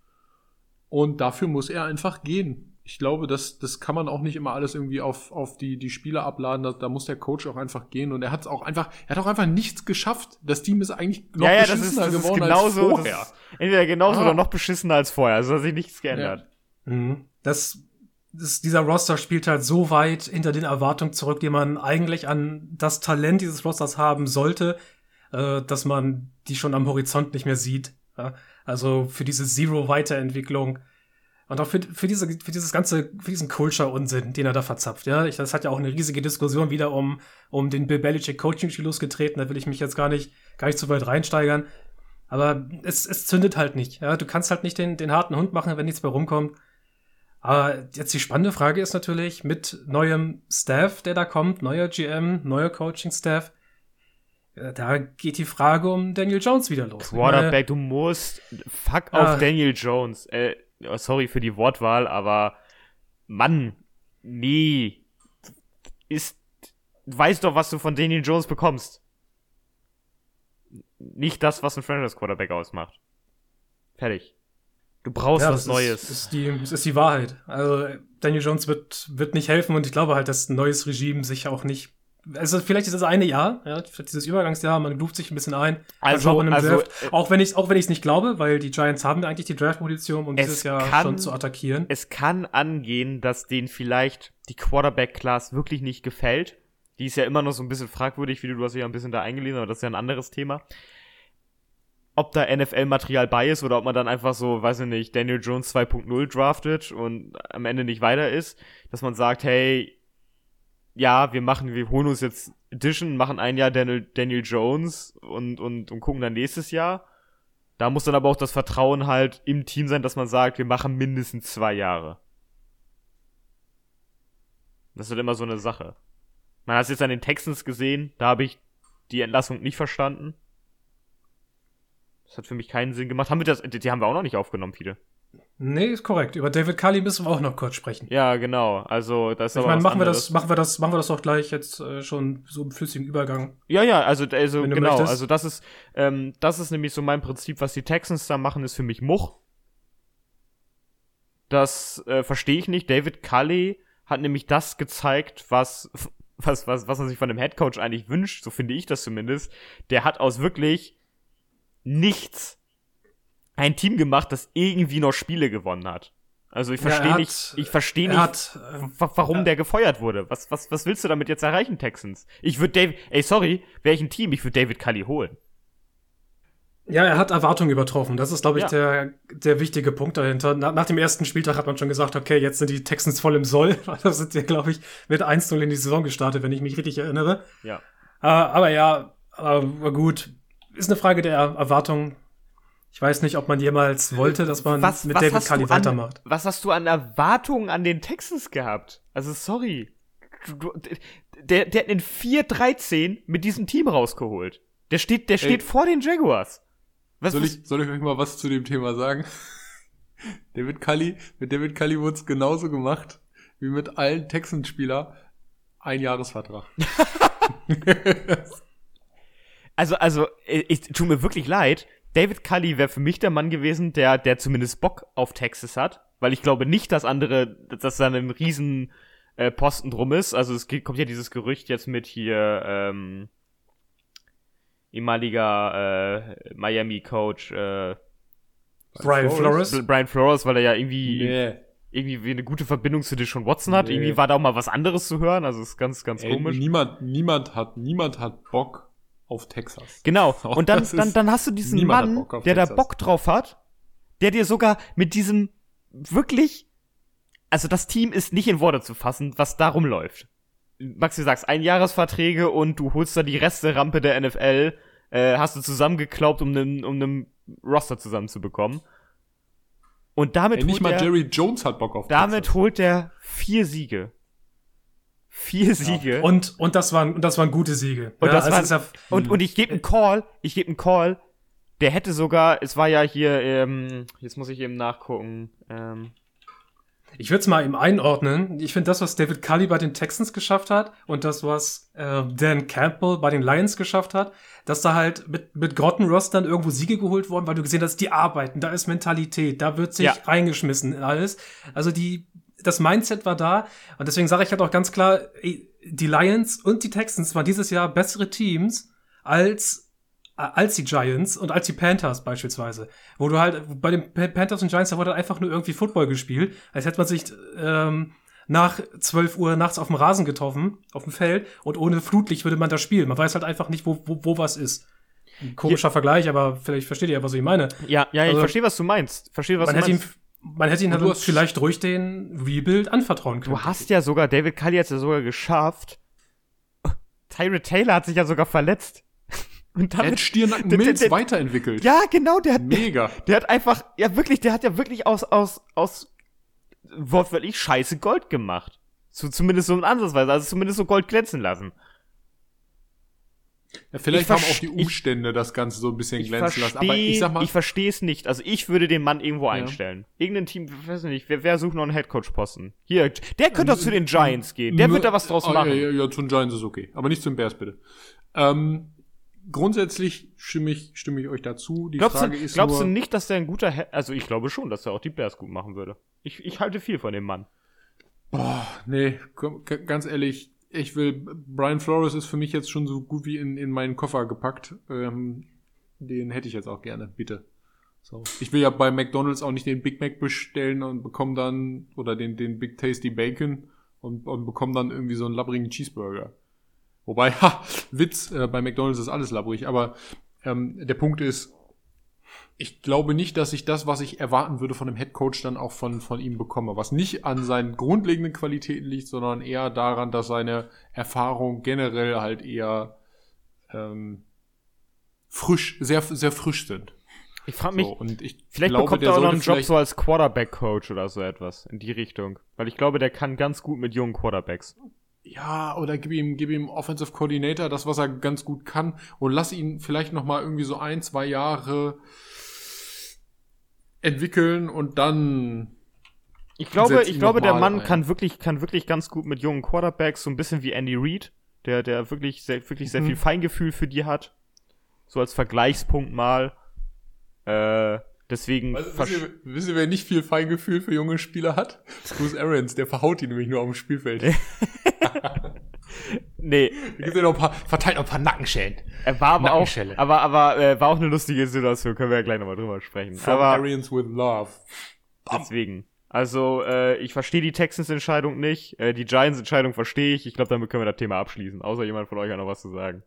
und dafür muss er einfach gehen. Ich glaube, das, das kann man auch nicht immer alles irgendwie auf, auf die, die Spieler abladen. Da, da muss der Coach auch einfach gehen. Und er hat es auch einfach, er hat auch einfach nichts geschafft. Das Team ist eigentlich noch ja, ja, beschissener das ist, das geworden ist genauso, als vorher. entweder genauso ah. oder noch beschissener als vorher. Also hat sich nichts geändert. Ja. Mhm. Das, das, dieser Roster spielt halt so weit hinter den Erwartungen zurück, die man eigentlich an das Talent dieses Rosters haben sollte, äh, dass man die schon am Horizont nicht mehr sieht. Ja? Also für diese Zero-Weiterentwicklung und auch für, für, diese, für dieses ganze, für diesen Culture-Unsinn, den er da verzapft. Ja, ich, das hat ja auch eine riesige Diskussion wieder um, um den Bill Belichick Coaching-Stil losgetreten. Da will ich mich jetzt gar nicht, gar nicht zu weit reinsteigern. Aber es, es zündet halt nicht. Ja, du kannst halt nicht den, den harten Hund machen, wenn nichts mehr rumkommt. Aber jetzt die spannende Frage ist natürlich mit neuem Staff, der da kommt, neuer GM, neuer Coaching-Staff, äh, da geht die Frage um Daniel Jones wieder los. Quarterback, du musst fuck auf ah. Daniel Jones. Äh, sorry für die Wortwahl, aber Mann, nee. Ist, weißt doch, was du von Daniel Jones bekommst. Nicht das, was ein Franchise Quarterback ausmacht. Fertig. Du brauchst ja, was Neues. Ist, ist die, das ist die Wahrheit. Also Daniel Jones wird, wird nicht helfen und ich glaube halt, dass ein neues Regime sich auch nicht also vielleicht ist das eine Jahr, ja, dieses Übergangsjahr, man ruft sich ein bisschen ein. Also, also Draft, äh, auch wenn ich auch wenn ich es nicht glaube, weil die Giants haben eigentlich die Draft-Position, um dieses Jahr kann, schon zu attackieren. Es kann angehen, dass denen vielleicht die Quarterback-Class wirklich nicht gefällt. Die ist ja immer noch so ein bisschen fragwürdig, wie du, du hast ja ein bisschen da eingelesen, aber das ist ja ein anderes Thema. Ob da NFL-Material bei ist oder ob man dann einfach so, weiß ich nicht, Daniel Jones 2.0 draftet und am Ende nicht weiter ist, dass man sagt, hey, ja, wir machen, wir holen uns jetzt Edition, machen ein Jahr Daniel, Daniel Jones und, und, und gucken dann nächstes Jahr. Da muss dann aber auch das Vertrauen halt im Team sein, dass man sagt, wir machen mindestens zwei Jahre. Das ist halt immer so eine Sache. Man hat es jetzt an den Texans gesehen, da habe ich die Entlassung nicht verstanden. Das hat für mich keinen Sinn gemacht. Haben wir das, die haben wir auch noch nicht aufgenommen, viele. Nee, ist korrekt. Über David Cully müssen wir auch noch kurz sprechen. Ja, genau. Also, das ist Ich meine, machen wir das, machen wir das, machen wir das doch gleich jetzt äh, schon so im flüssigen Übergang. Ja, ja, also, also genau. Möchtest. Also, das ist, ähm, das ist nämlich so mein Prinzip, was die Texans da machen, ist für mich Much. Das äh, verstehe ich nicht. David Cully hat nämlich das gezeigt, was, *laughs* was, was, was man sich von dem Headcoach eigentlich wünscht, so finde ich das zumindest. Der hat aus wirklich nichts ein Team gemacht, das irgendwie noch Spiele gewonnen hat. Also ich verstehe ja, nicht, ich verstehe nicht, hat, äh, warum ja. der gefeuert wurde. Was, was, was willst du damit jetzt erreichen, Texans? Ich würde David, ey, sorry, ein Team, ich würde David Cully holen. Ja, er hat Erwartungen übertroffen. Das ist, glaube ich, ja. der, der wichtige Punkt dahinter. Na, nach dem ersten Spieltag hat man schon gesagt, okay, jetzt sind die Texans voll im Soll. *laughs* Da sind sie, glaube ich, mit 1-0 in die Saison gestartet, wenn ich mich richtig erinnere. Ja. Äh, aber ja, äh, gut. Ist eine Frage der Erwartung. Ich weiß nicht, ob man jemals wollte, dass man was, mit was David Cully weitermacht. Was hast du an Erwartungen an den Texans gehabt? Also, sorry. Du, der, der hat in 4-13 mit diesem Team rausgeholt. Der steht, der steht Ey. vor den Jaguars. Was, soll, ich, soll ich euch mal was zu dem Thema sagen? *laughs* David Cully, mit David Cully wurde es genauso gemacht wie mit allen Texans-Spieler. Ein Jahresvertrag. *laughs* also, also, ich, tut mir wirklich leid. David Cully wäre für mich der Mann gewesen, der, der zumindest Bock auf Texas hat, weil ich glaube nicht, dass andere, dass da ein riesen äh, Posten drum ist. Also es geht, kommt ja dieses Gerücht jetzt mit hier ähm, ehemaliger äh, Miami-Coach äh, Brian Flores. Flores. Brian Flores, weil er ja irgendwie nee. irgendwie eine gute Verbindung zu Deshaun Watson hat. Nee. Irgendwie war da auch mal was anderes zu hören. Also ist ganz, ganz Ey, komisch. Niemand, niemand hat, niemand hat Bock auf Texas. Genau. *laughs* Und dann, dann, dann hast du diesen Mann, der Texas. da Bock drauf hat, der dir sogar mit diesem wirklich, also das Team ist nicht in Worte zu fassen, was da rumläuft. Max, du sagst, Einjahresverträge und du holst da die Reste-Rampe der NFL, äh, hast du zusammengeklaubt, um einen um nem Roster zusammenzubekommen. Und damit Ey, nicht mal er, Jerry Jones hat Bock auf Damit Texas. holt er vier Siege. Vier Siege. Ja. Und, und, das waren, und das waren gute Siege. Und, ja, das waren, ja, und, und ich gebe einen Call, ich gebe einen Call, der hätte sogar, es war ja hier, ähm, jetzt muss ich eben nachgucken, ähm, ich würde es mal ihm einordnen. Ich finde das, was David Cully bei den Texans geschafft hat und das, was äh, Dan Campbell bei den Lions geschafft hat, dass da halt mit, mit Grottenrostern irgendwo Siege geholt wurden, weil du gesehen hast, die arbeiten, da ist Mentalität, da wird sich ja. reingeschmissen in alles. Also die, das Mindset war da und deswegen sage ich halt auch ganz klar, die Lions und die Texans waren dieses Jahr bessere Teams als als die Giants und als die Panthers beispielsweise, wo du halt bei den Panthers und Giants da wurde halt einfach nur irgendwie Football gespielt, als hätte man sich ähm, nach 12 Uhr nachts auf dem Rasen getroffen, auf dem Feld und ohne Flutlicht würde man da spielen. Man weiß halt einfach nicht, wo, wo, wo was ist. Ein komischer ja. Vergleich, aber vielleicht versteht ihr, was ich meine. Ja, ja, also, ich verstehe, was du meinst. Verstehe, was man du meinst. Ihm, man hätte ihn halt vielleicht ruhig den Rebuild anvertrauen können. Du hast ja sogar, David Cully hat ja sogar geschafft. *laughs* Tyrod Taylor hat sich ja sogar verletzt. *laughs* Und damit, er hat Stirnacken der, der, weiterentwickelt. Ja, genau, der hat, Mega. Der, *laughs* der, hat einfach, ja wirklich, der hat ja wirklich aus, aus, aus wortwörtlich scheiße Gold gemacht. So, zumindest so in Ansatzweise, also zumindest so Gold glänzen lassen. Ja, vielleicht haben auch die Umstände ich, das Ganze so ein bisschen glänzen lassen. Aber ich sag mal. Ich verstehe es nicht. Also ich würde den Mann irgendwo ja. einstellen. Irgendein Team, weiß nicht, wer, wer sucht noch einen Headcoach-Posten? Hier, der könnte doch zu den Giants gehen. Der wird da was draus ah, machen. Ja, ja, ja, zu den Giants ist okay. Aber nicht zu den Bears, bitte. Ähm, grundsätzlich stimme ich, stimme ich euch dazu. Die glaubst Frage du, ist glaubst nur, du nicht, dass der ein guter, He also ich glaube schon, dass er auch die Bears gut machen würde. Ich, ich halte viel von dem Mann. Boah, nee, ganz ehrlich, ich will, Brian Flores ist für mich jetzt schon so gut wie in, in meinen Koffer gepackt. Ähm, den hätte ich jetzt auch gerne, bitte. So. Ich will ja bei McDonalds auch nicht den Big Mac bestellen und bekomme dann, oder den, den Big Tasty Bacon und, und bekomme dann irgendwie so einen labbrigen Cheeseburger. Wobei, *laughs* ha, Witz, äh, bei McDonalds ist alles labbrig, aber ähm, der Punkt ist, ich glaube nicht, dass ich das, was ich erwarten würde von einem Headcoach, dann auch von, von ihm bekomme. Was nicht an seinen grundlegenden Qualitäten liegt, sondern eher daran, dass seine Erfahrung generell halt eher ähm, frisch, sehr, sehr frisch sind. Ich frage mich, so, und ich vielleicht glaube, bekommt er auch noch einen Job so als Quarterback-Coach oder so etwas in die Richtung. Weil ich glaube, der kann ganz gut mit jungen Quarterbacks ja, oder gib ihm, gib ihm Offensive Coordinator, das, was er ganz gut kann, und lass ihn vielleicht noch mal irgendwie so ein, zwei Jahre entwickeln und dann. Ich glaube, ich glaube, der Mann ein. kann wirklich, kann wirklich ganz gut mit jungen Quarterbacks, so ein bisschen wie Andy Reid, der, der wirklich sehr, wirklich sehr mhm. viel Feingefühl für die hat. So als Vergleichspunkt mal. Äh, deswegen. Also, wisst, ihr, wisst ihr, wer nicht viel Feingefühl für junge Spieler hat? *laughs* Bruce Arians, der verhaut die nämlich nur auf dem Spielfeld. *laughs* nee. Noch ein paar, verteilt noch ein paar Nackenschellen. Er war aber auch, aber, aber, äh, war auch eine lustige Situation, können wir ja gleich nochmal drüber sprechen. From aber, Arians with love. Deswegen. Also, äh, ich verstehe die Texans-Entscheidung nicht. Äh, die Giants-Entscheidung verstehe ich. Ich glaube, damit können wir das Thema abschließen. Außer jemand von euch hat noch was zu sagen.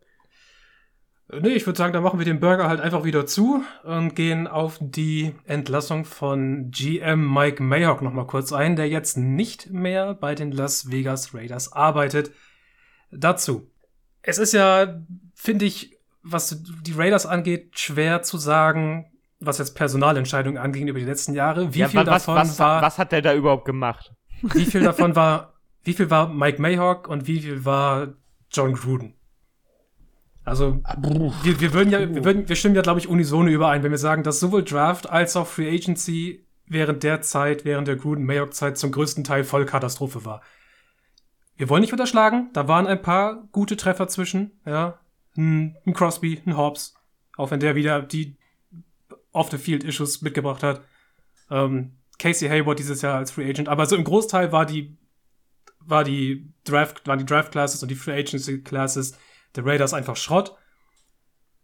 Nee, ich würde sagen, dann machen wir den Burger halt einfach wieder zu und gehen auf die Entlassung von GM Mike Mayhawk nochmal kurz ein, der jetzt nicht mehr bei den Las Vegas Raiders arbeitet. Dazu. Es ist ja, finde ich, was die Raiders angeht, schwer zu sagen, was jetzt Personalentscheidungen angeht über die letzten Jahre. Wie ja, viel was, davon was, war. Was hat der da überhaupt gemacht? Wie viel davon war, wie viel war Mike Mayhawk und wie viel war John Gruden? Also, wir, wir würden ja, wir, würden, wir stimmen ja, glaube ich, unisono überein, wenn wir sagen, dass sowohl Draft als auch Free Agency während der Zeit, während der Gruden-Mayock-Zeit zum größten Teil Vollkatastrophe war. Wir wollen nicht unterschlagen, da waren ein paar gute Treffer zwischen, ja. Ein, ein Crosby, ein Hobbs, auch wenn der wieder die Off-the-Field-Issues mitgebracht hat. Ähm, Casey Hayward dieses Jahr als Free Agent, aber so im Großteil war die, war die Draft, waren die Draft Classes und die Free Agency Classes der Raiders einfach Schrott.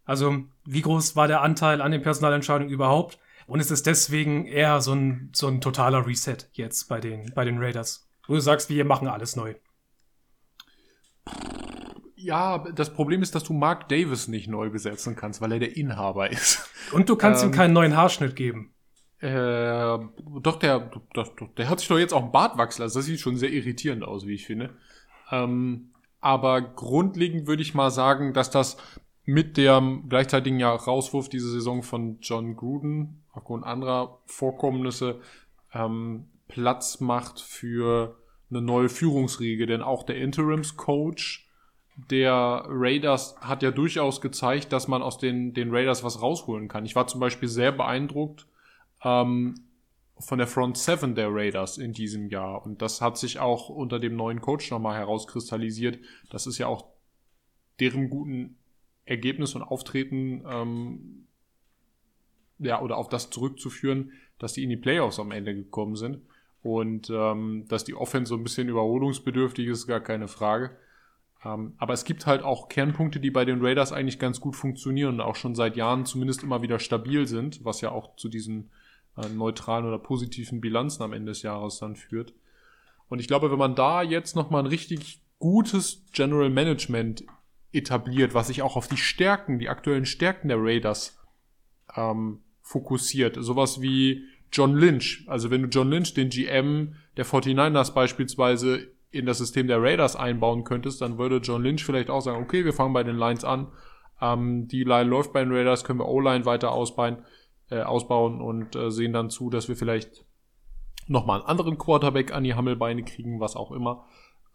Also, wie groß war der Anteil an den Personalentscheidungen überhaupt? Und ist es deswegen eher so ein, so ein totaler Reset jetzt bei den, bei den Raiders? Wo du sagst, wir machen alles neu. Ja, das Problem ist, dass du Mark Davis nicht neu besetzen kannst, weil er der Inhaber ist. *laughs* Und du kannst ähm, ihm keinen neuen Haarschnitt geben. Äh, doch, der, der, der hat sich doch jetzt auch einen Bart wachsen lassen. Das sieht schon sehr irritierend aus, wie ich finde. Ähm, aber grundlegend würde ich mal sagen, dass das mit dem gleichzeitigen ja Rauswurf diese Saison von John Gruden aufgrund anderer Vorkommnisse ähm, Platz macht für eine neue Führungsriege, denn auch der Interims-Coach der Raiders hat ja durchaus gezeigt, dass man aus den, den Raiders was rausholen kann. Ich war zum Beispiel sehr beeindruckt ähm, von der Front Seven der Raiders in diesem Jahr. Und das hat sich auch unter dem neuen Coach nochmal herauskristallisiert. Das ist ja auch deren guten Ergebnis und Auftreten, ähm, ja, oder auf das zurückzuführen, dass die in die Playoffs am Ende gekommen sind. Und ähm, dass die Offense so ein bisschen überholungsbedürftig ist, gar keine Frage. Ähm, aber es gibt halt auch Kernpunkte, die bei den Raiders eigentlich ganz gut funktionieren und auch schon seit Jahren zumindest immer wieder stabil sind, was ja auch zu diesen äh, neutralen oder positiven Bilanzen am Ende des Jahres dann führt. Und ich glaube, wenn man da jetzt nochmal ein richtig gutes General Management etabliert, was sich auch auf die Stärken, die aktuellen Stärken der Raiders ähm, fokussiert, sowas wie John Lynch. Also wenn du John Lynch, den GM der 49ers beispielsweise in das System der Raiders einbauen könntest, dann würde John Lynch vielleicht auch sagen, okay, wir fangen bei den Lines an. Ähm, die Line läuft bei den Raiders, können wir O-Line weiter ausbauen äh, ausbauen und äh, sehen dann zu, dass wir vielleicht nochmal einen anderen Quarterback an die Hammelbeine kriegen, was auch immer.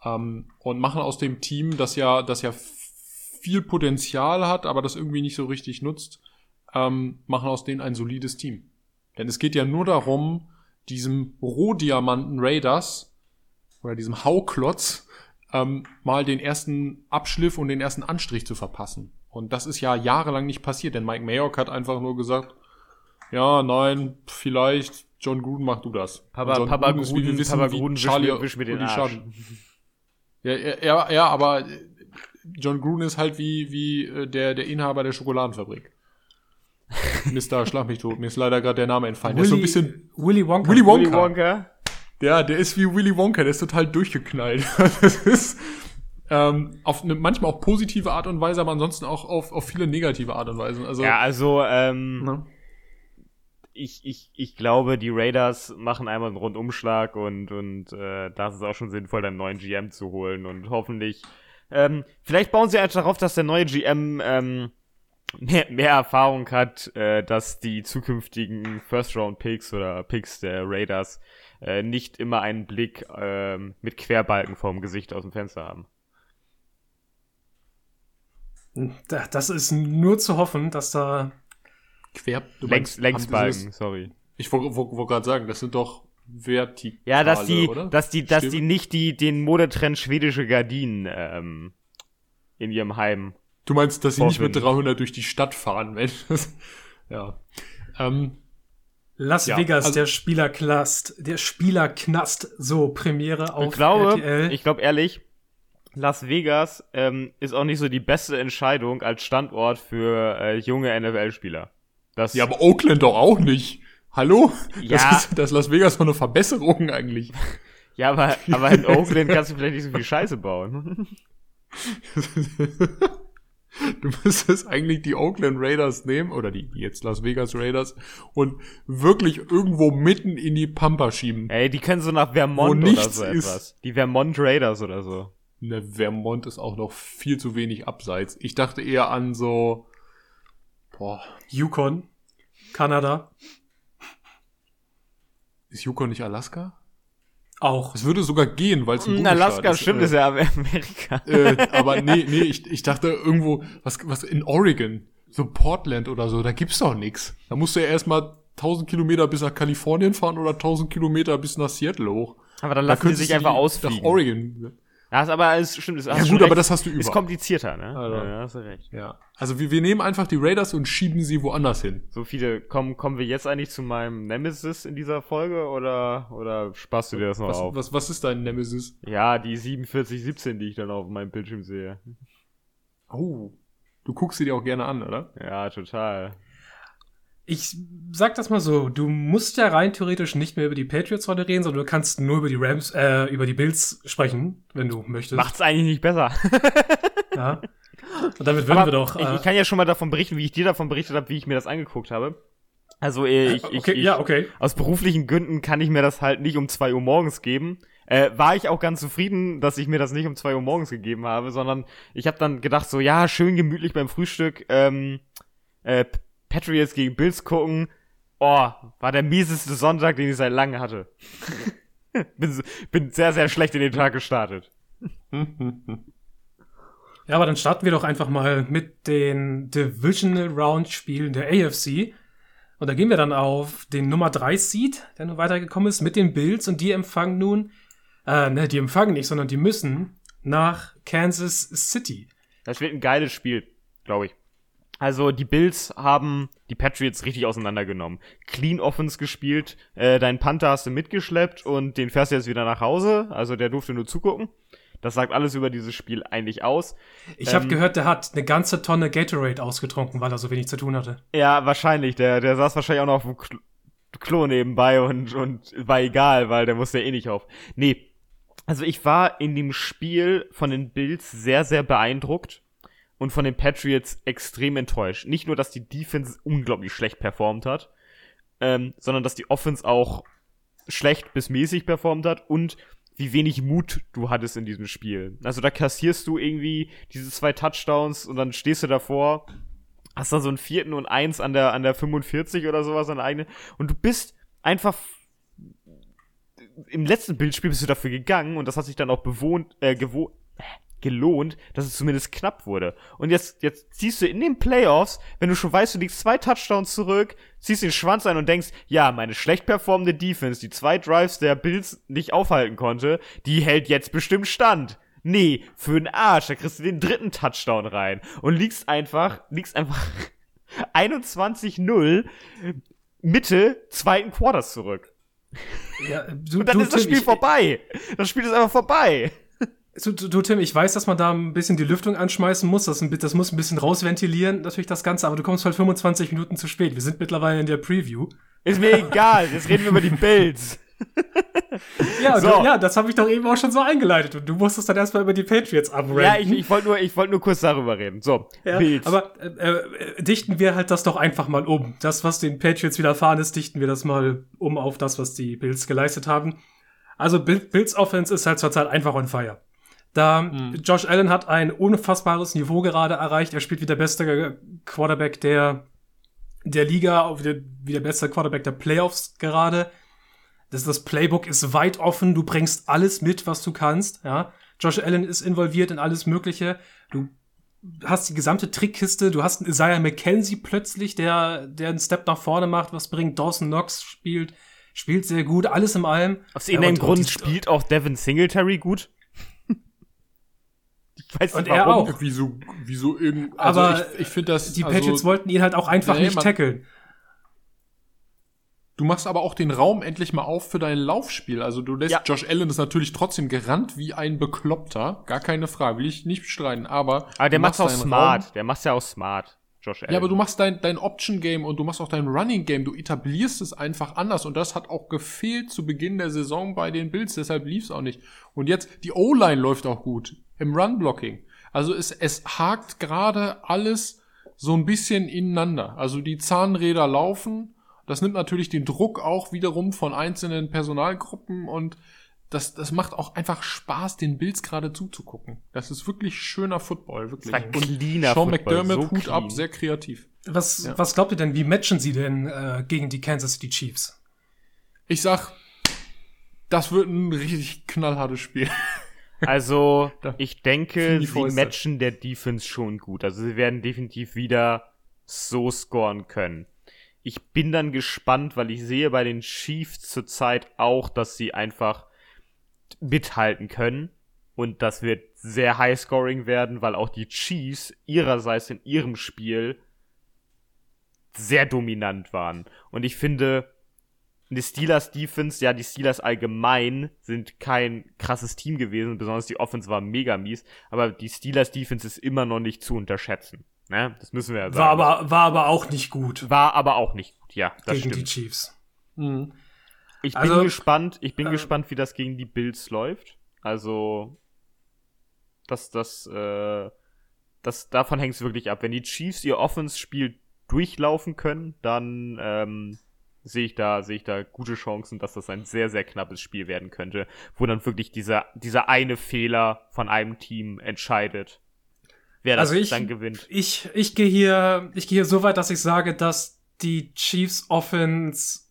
Ähm, und machen aus dem Team, das ja, das ja viel Potenzial hat, aber das irgendwie nicht so richtig nutzt, ähm, machen aus denen ein solides Team. Denn es geht ja nur darum, diesem Rohdiamanten Raiders oder diesem Hauklotz ähm, mal den ersten Abschliff und den ersten Anstrich zu verpassen. Und das ist ja jahrelang nicht passiert, denn Mike Mayock hat einfach nur gesagt, ja, nein, vielleicht, John Gruden, mach du das. Papa, John Papa Gruden, Gruden, wissen, Papa Gruden Charlie, wisch, mir, wisch mir den Arsch. Ja, ja, ja, aber John Gruden ist halt wie, wie äh, der, der Inhaber der Schokoladenfabrik. *laughs* Mr. Schlag mich tot. Mir ist leider gerade der Name entfallen. Willy, der ist so ein bisschen Willy Wonka. Willy Wonka. Willy Wonka. Ja, der ist wie Willy Wonka, der ist total durchgeknallt. *laughs* das ist ähm, auf eine manchmal auch positive Art und Weise, aber ansonsten auch auf, auf viele negative Art und Weise. Also, ja, also ähm, ne? ich, ich, ich glaube, die Raiders machen einmal einen Rundumschlag und, und äh, da ist es auch schon sinnvoll, einen neuen GM zu holen und hoffentlich. Ähm, vielleicht bauen sie einfach darauf, dass der neue GM ähm, mehr, mehr Erfahrung hat, äh, dass die zukünftigen First-Round-Picks oder Picks der Raiders äh, nicht immer einen Blick äh, mit Querbalken vorm Gesicht aus dem Fenster haben. Das ist nur zu hoffen, dass da Quer, du Längs, Längsbalken, sorry. Ich wollte wollt, wollt gerade sagen, das sind doch vertikale, Ja, dass die, oder? dass die, dass die nicht die, den Modetrend schwedische Gardinen ähm, in ihrem Heim. Du meinst, dass sie nicht mit Vorfinden. 300 durch die Stadt fahren, wenn *laughs* ja. Ähm, Las Ja, Vegas, also- der Spielerknast, der Spielerknast, so Premiere auf ich glaube, RTL. ich glaube ehrlich, Las Vegas ähm, ist auch nicht so die beste Entscheidung als Standort für äh, junge NFL-Spieler. Das ja, aber Oakland doch auch nicht. Hallo? Ja. Das ist das Las Vegas doch eine Verbesserung eigentlich. *laughs* ja, aber, aber in *laughs* Oakland kannst du vielleicht nicht so viel Scheiße bauen. Du müsstest eigentlich die Oakland Raiders nehmen, oder die jetzt Las Vegas Raiders, und wirklich irgendwo mitten in die Pampa schieben. Ey, die können so nach Vermont oder nichts so ist. etwas. Die Vermont Raiders oder so. Ne, Vermont ist auch noch viel zu wenig abseits. Ich dachte eher an so, boah, Yukon, Kanada, ist Yukon nicht Alaska? Auch. Es würde sogar gehen, weil es ein In Bundesstaat Alaska, ist. stimmt, äh, ist ja Amerika. äh, aber nee, nee, ich, ich dachte irgendwo, was, was in Oregon, so Portland oder so, da gibt's doch nix. Da musst du ja erstmal 1000 Kilometer bis nach Kalifornien fahren oder 1000 Kilometer bis nach Seattle hoch. Aber dann Da lassen die könntest sich du einfach ausfliegen. Nach Oregon. Ja, ist aber es stimmt, ist Ja hast gut, schon aber recht. das hast du ist überall. komplizierter, ne? Also. Ja, hast du recht. Ja. Also wir, wir nehmen einfach die Raiders und schieben sie woanders hin. So viele, kommen, kommen wir jetzt eigentlich zu meinem Nemesis in dieser Folge oder, oder sparst du dir das noch Was, auf? was, was ist dein Nemesis? Ja, die 4717, die ich dann auf meinem Bildschirm sehe. Oh. Du guckst sie dir auch gerne an, oder? Ja, total. Ich sag das mal so, du musst ja rein theoretisch nicht mehr über die Patriots heute reden, sondern du kannst nur über die Rams, äh, über die Bills sprechen, wenn du möchtest. Macht's eigentlich nicht besser. *laughs* Ja. Und damit würden Aber wir doch. ich, äh, ich kann ja schon mal davon berichten, wie ich dir davon berichtet habe, wie ich mir das angeguckt habe. Also äh, ich, ich, okay, ich, ja, okay. aus beruflichen Gründen kann ich mir das halt nicht um zwei Uhr morgens geben. Äh, war ich auch ganz zufrieden, dass ich mir das nicht um zwei Uhr morgens gegeben habe, sondern ich habe dann gedacht so, ja, schön gemütlich beim Frühstück, ähm, äh, Patriots gegen Bills gucken. Oh, war der mieseste Sonntag, den ich seit langem hatte. *laughs* bin, bin sehr, sehr schlecht in den Tag gestartet. *laughs* Ja, aber dann starten wir doch einfach mal mit den Divisional Round Spielen der AFC. Und da gehen wir dann auf den Nummer 3 Seed, der nun weitergekommen ist, mit den Bills und die empfangen nun, äh, ne, die empfangen nicht, sondern die müssen nach Kansas City. Das wird ein geiles Spiel, glaube ich. Also die Bills haben die Patriots richtig auseinandergenommen. Clean Offense gespielt, äh, deinen Panther hast du mitgeschleppt und den fährst du jetzt wieder nach Hause. Also der durfte nur zugucken. Das sagt alles über dieses Spiel eigentlich aus. Ich habe Ähm, gehört, der hat eine ganze Tonne Gatorade ausgetrunken, weil er so wenig zu tun hatte. Ja, wahrscheinlich. Der, der saß wahrscheinlich auch noch auf dem Klo, Klo nebenbei und, und war egal, weil der musste eh nicht auf. Nee. Also ich war in dem Spiel von den Bills sehr, sehr beeindruckt und von den Patriots extrem enttäuscht. Nicht nur, dass die Defense unglaublich schlecht performt hat, ähm, sondern dass die Offense auch schlecht bis mäßig performt hat und wie wenig Mut du hattest in diesem Spiel. Also da kassierst du irgendwie diese zwei Touchdowns und dann stehst du davor, hast dann so einen vierten und eins an der, an der 45 oder sowas an der eigene und du bist einfach im letzten Bildspiel bist du dafür gegangen und das hat sich dann auch bewohnt, äh, gewo äh, gelohnt, dass es zumindest knapp wurde. Und jetzt, jetzt ziehst du in den Playoffs, wenn du schon weißt, du liegst zwei Touchdowns zurück, ziehst den Schwanz ein und denkst, ja, meine schlecht performende Defense, die zwei Drives der Bills nicht aufhalten konnte, die hält jetzt bestimmt stand. Nee, für den Arsch, da kriegst du den dritten Touchdown rein und liegst einfach, liegst einfach *laughs* 21-0 Mitte zweiten Quarters zurück. Ja, du, Und dann du, ist das Tim, Spiel ich- vorbei. Das Spiel ist einfach vorbei. Du, du, du, Tim, ich weiß, dass man da ein bisschen die Lüftung anschmeißen muss. Das, ein das muss ein bisschen rausventilieren, natürlich das Ganze, aber du kommst halt 25 Minuten zu spät. Wir sind mittlerweile in der Preview. Ist mir egal. Jetzt reden wir über die Bills. *laughs* Ja, So. du, ja das habe ich doch eben auch schon so eingeleitet. Und du musstest dann erstmal über die Patriots abranten. Ja, ich, ich wollte nur, ich wollte nur kurz darüber reden. So, Ja, Bills. aber äh, äh, dichten wir halt das doch einfach mal um. Das, was den Patriots widerfahren ist, dichten wir das mal um auf das, was die Bills geleistet haben. Also Bill, Bills Offense ist halt zurzeit einfach on fire. Da Josh Allen hat ein unfassbares Niveau gerade erreicht. Er spielt wie der beste Quarterback der der Liga, wie der, wie der beste Quarterback der Playoffs gerade. Das, das Playbook ist weit offen. Du bringst alles mit, was du kannst. Ja, Josh Allen ist involviert in alles Mögliche. Du hast die gesamte Trickkiste, du hast einen Isaiah McKenzie plötzlich, der, der einen Step nach vorne macht, was bringt. Dawson Knox spielt, spielt sehr gut, alles in allem. Aus irgendeinem ja, Grund spielt auch Devin Singletary gut. Ich weiß nicht, und warum. er auch. Wieso, wieso irgend, also Aber ich, ich finde das. Die Patriots also, wollten ihn halt auch einfach nee, nicht tackeln. Du machst aber auch den Raum endlich mal auf für dein Laufspiel. Also du lässt ja. Josh Allen ist natürlich trotzdem gerannt wie ein Bekloppter. Gar keine Frage, will ich nicht bestreiten. Aber, aber der macht's auch smart. Raum. Der macht's ja auch smart. Josh Allen. Ja, aber du machst dein, dein Option-Game und du machst auch dein Running-Game. Du etablierst es einfach anders. Und das hat auch gefehlt zu Beginn der Saison bei den Bills. Deshalb lief's auch nicht. Und jetzt, die O-Line läuft auch gut. Im Run-Blocking. Also es, es hakt gerade alles so ein bisschen ineinander. Also die Zahnräder laufen das nimmt natürlich den Druck auch wiederum von einzelnen Personalgruppen und das, das macht auch einfach Spaß, den Bills gerade zuzugucken. Das ist wirklich schöner Football, wirklich. Das und cleaner Sean Football, McDermott, so Hut clean. ab, sehr kreativ. Was, ja. was glaubt ihr denn, wie matchen sie denn äh, gegen die Kansas City Chiefs? Ich sag, das wird ein richtig knallhartes Spiel. *laughs* Also, ich denke, sie matchen der Defense schon gut. Also, sie werden definitiv wieder so scoren können ich bin dann gespannt, weil ich sehe bei den Chiefs zurzeit auch, dass sie einfach mithalten können. Und das wird sehr high scoring werden, weil auch die Chiefs ihrerseits in ihrem Spiel sehr dominant waren. Und ich finde, die Steelers Defense, ja, die Steelers allgemein sind kein krasses Team gewesen, besonders die Offense war mega mies, aber die Steelers Defense ist immer noch nicht zu unterschätzen. Ne? Das müssen wir ja sagen. War aber, war aber auch nicht gut. War aber auch nicht gut, ja. Das gegen stimmt. die Chiefs. Mhm. Ich bin also, gespannt, ich bin äh, gespannt, wie das gegen die Bills läuft. Also, das, das, äh, das, davon hängt es wirklich ab. Wenn die Chiefs ihr Offense-Spiel durchlaufen können, dann ähm, sehe ich da, sehe ich da gute Chancen, dass das ein sehr, sehr knappes Spiel werden könnte, wo dann wirklich dieser, dieser eine Fehler von einem Team entscheidet wer das also ich, dann gewinnt. Ich, ich gehe hier, ich gehe hier so weit, dass ich sage, dass die Chiefs Offense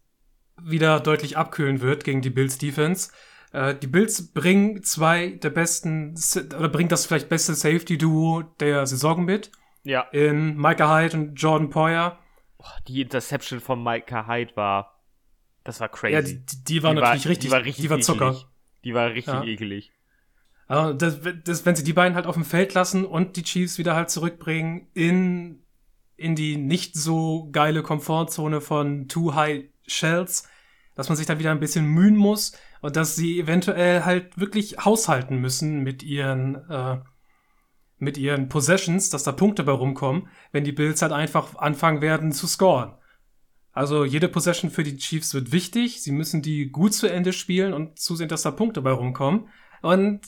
wieder deutlich abkühlen wird gegen die Bills Defense. Äh, die Bills bringen zwei der besten, oder bringt das vielleicht beste Safety Duo der Saison mit. Ja. In Micah Hyde und Jordan Poyer. Die Interception von Micah Hyde war, das war crazy. Ja, die, die war die natürlich war, richtig, die war richtig, die war Zucker. Ekelig. Die war richtig ja. ekelig. Also das, das, wenn sie die beiden halt auf dem Feld lassen und die Chiefs wieder halt zurückbringen in, in die nicht so geile Komfortzone von Too High Shells, dass man sich dann wieder ein bisschen mühen muss und dass sie eventuell halt wirklich haushalten müssen mit ihren, äh, mit ihren Possessions, dass da Punkte bei rumkommen, wenn die Bills halt einfach anfangen werden zu scoren. Also jede Possession für die Chiefs wird wichtig. Sie müssen die gut zu Ende spielen und zusehen, dass da Punkte bei rumkommen. Und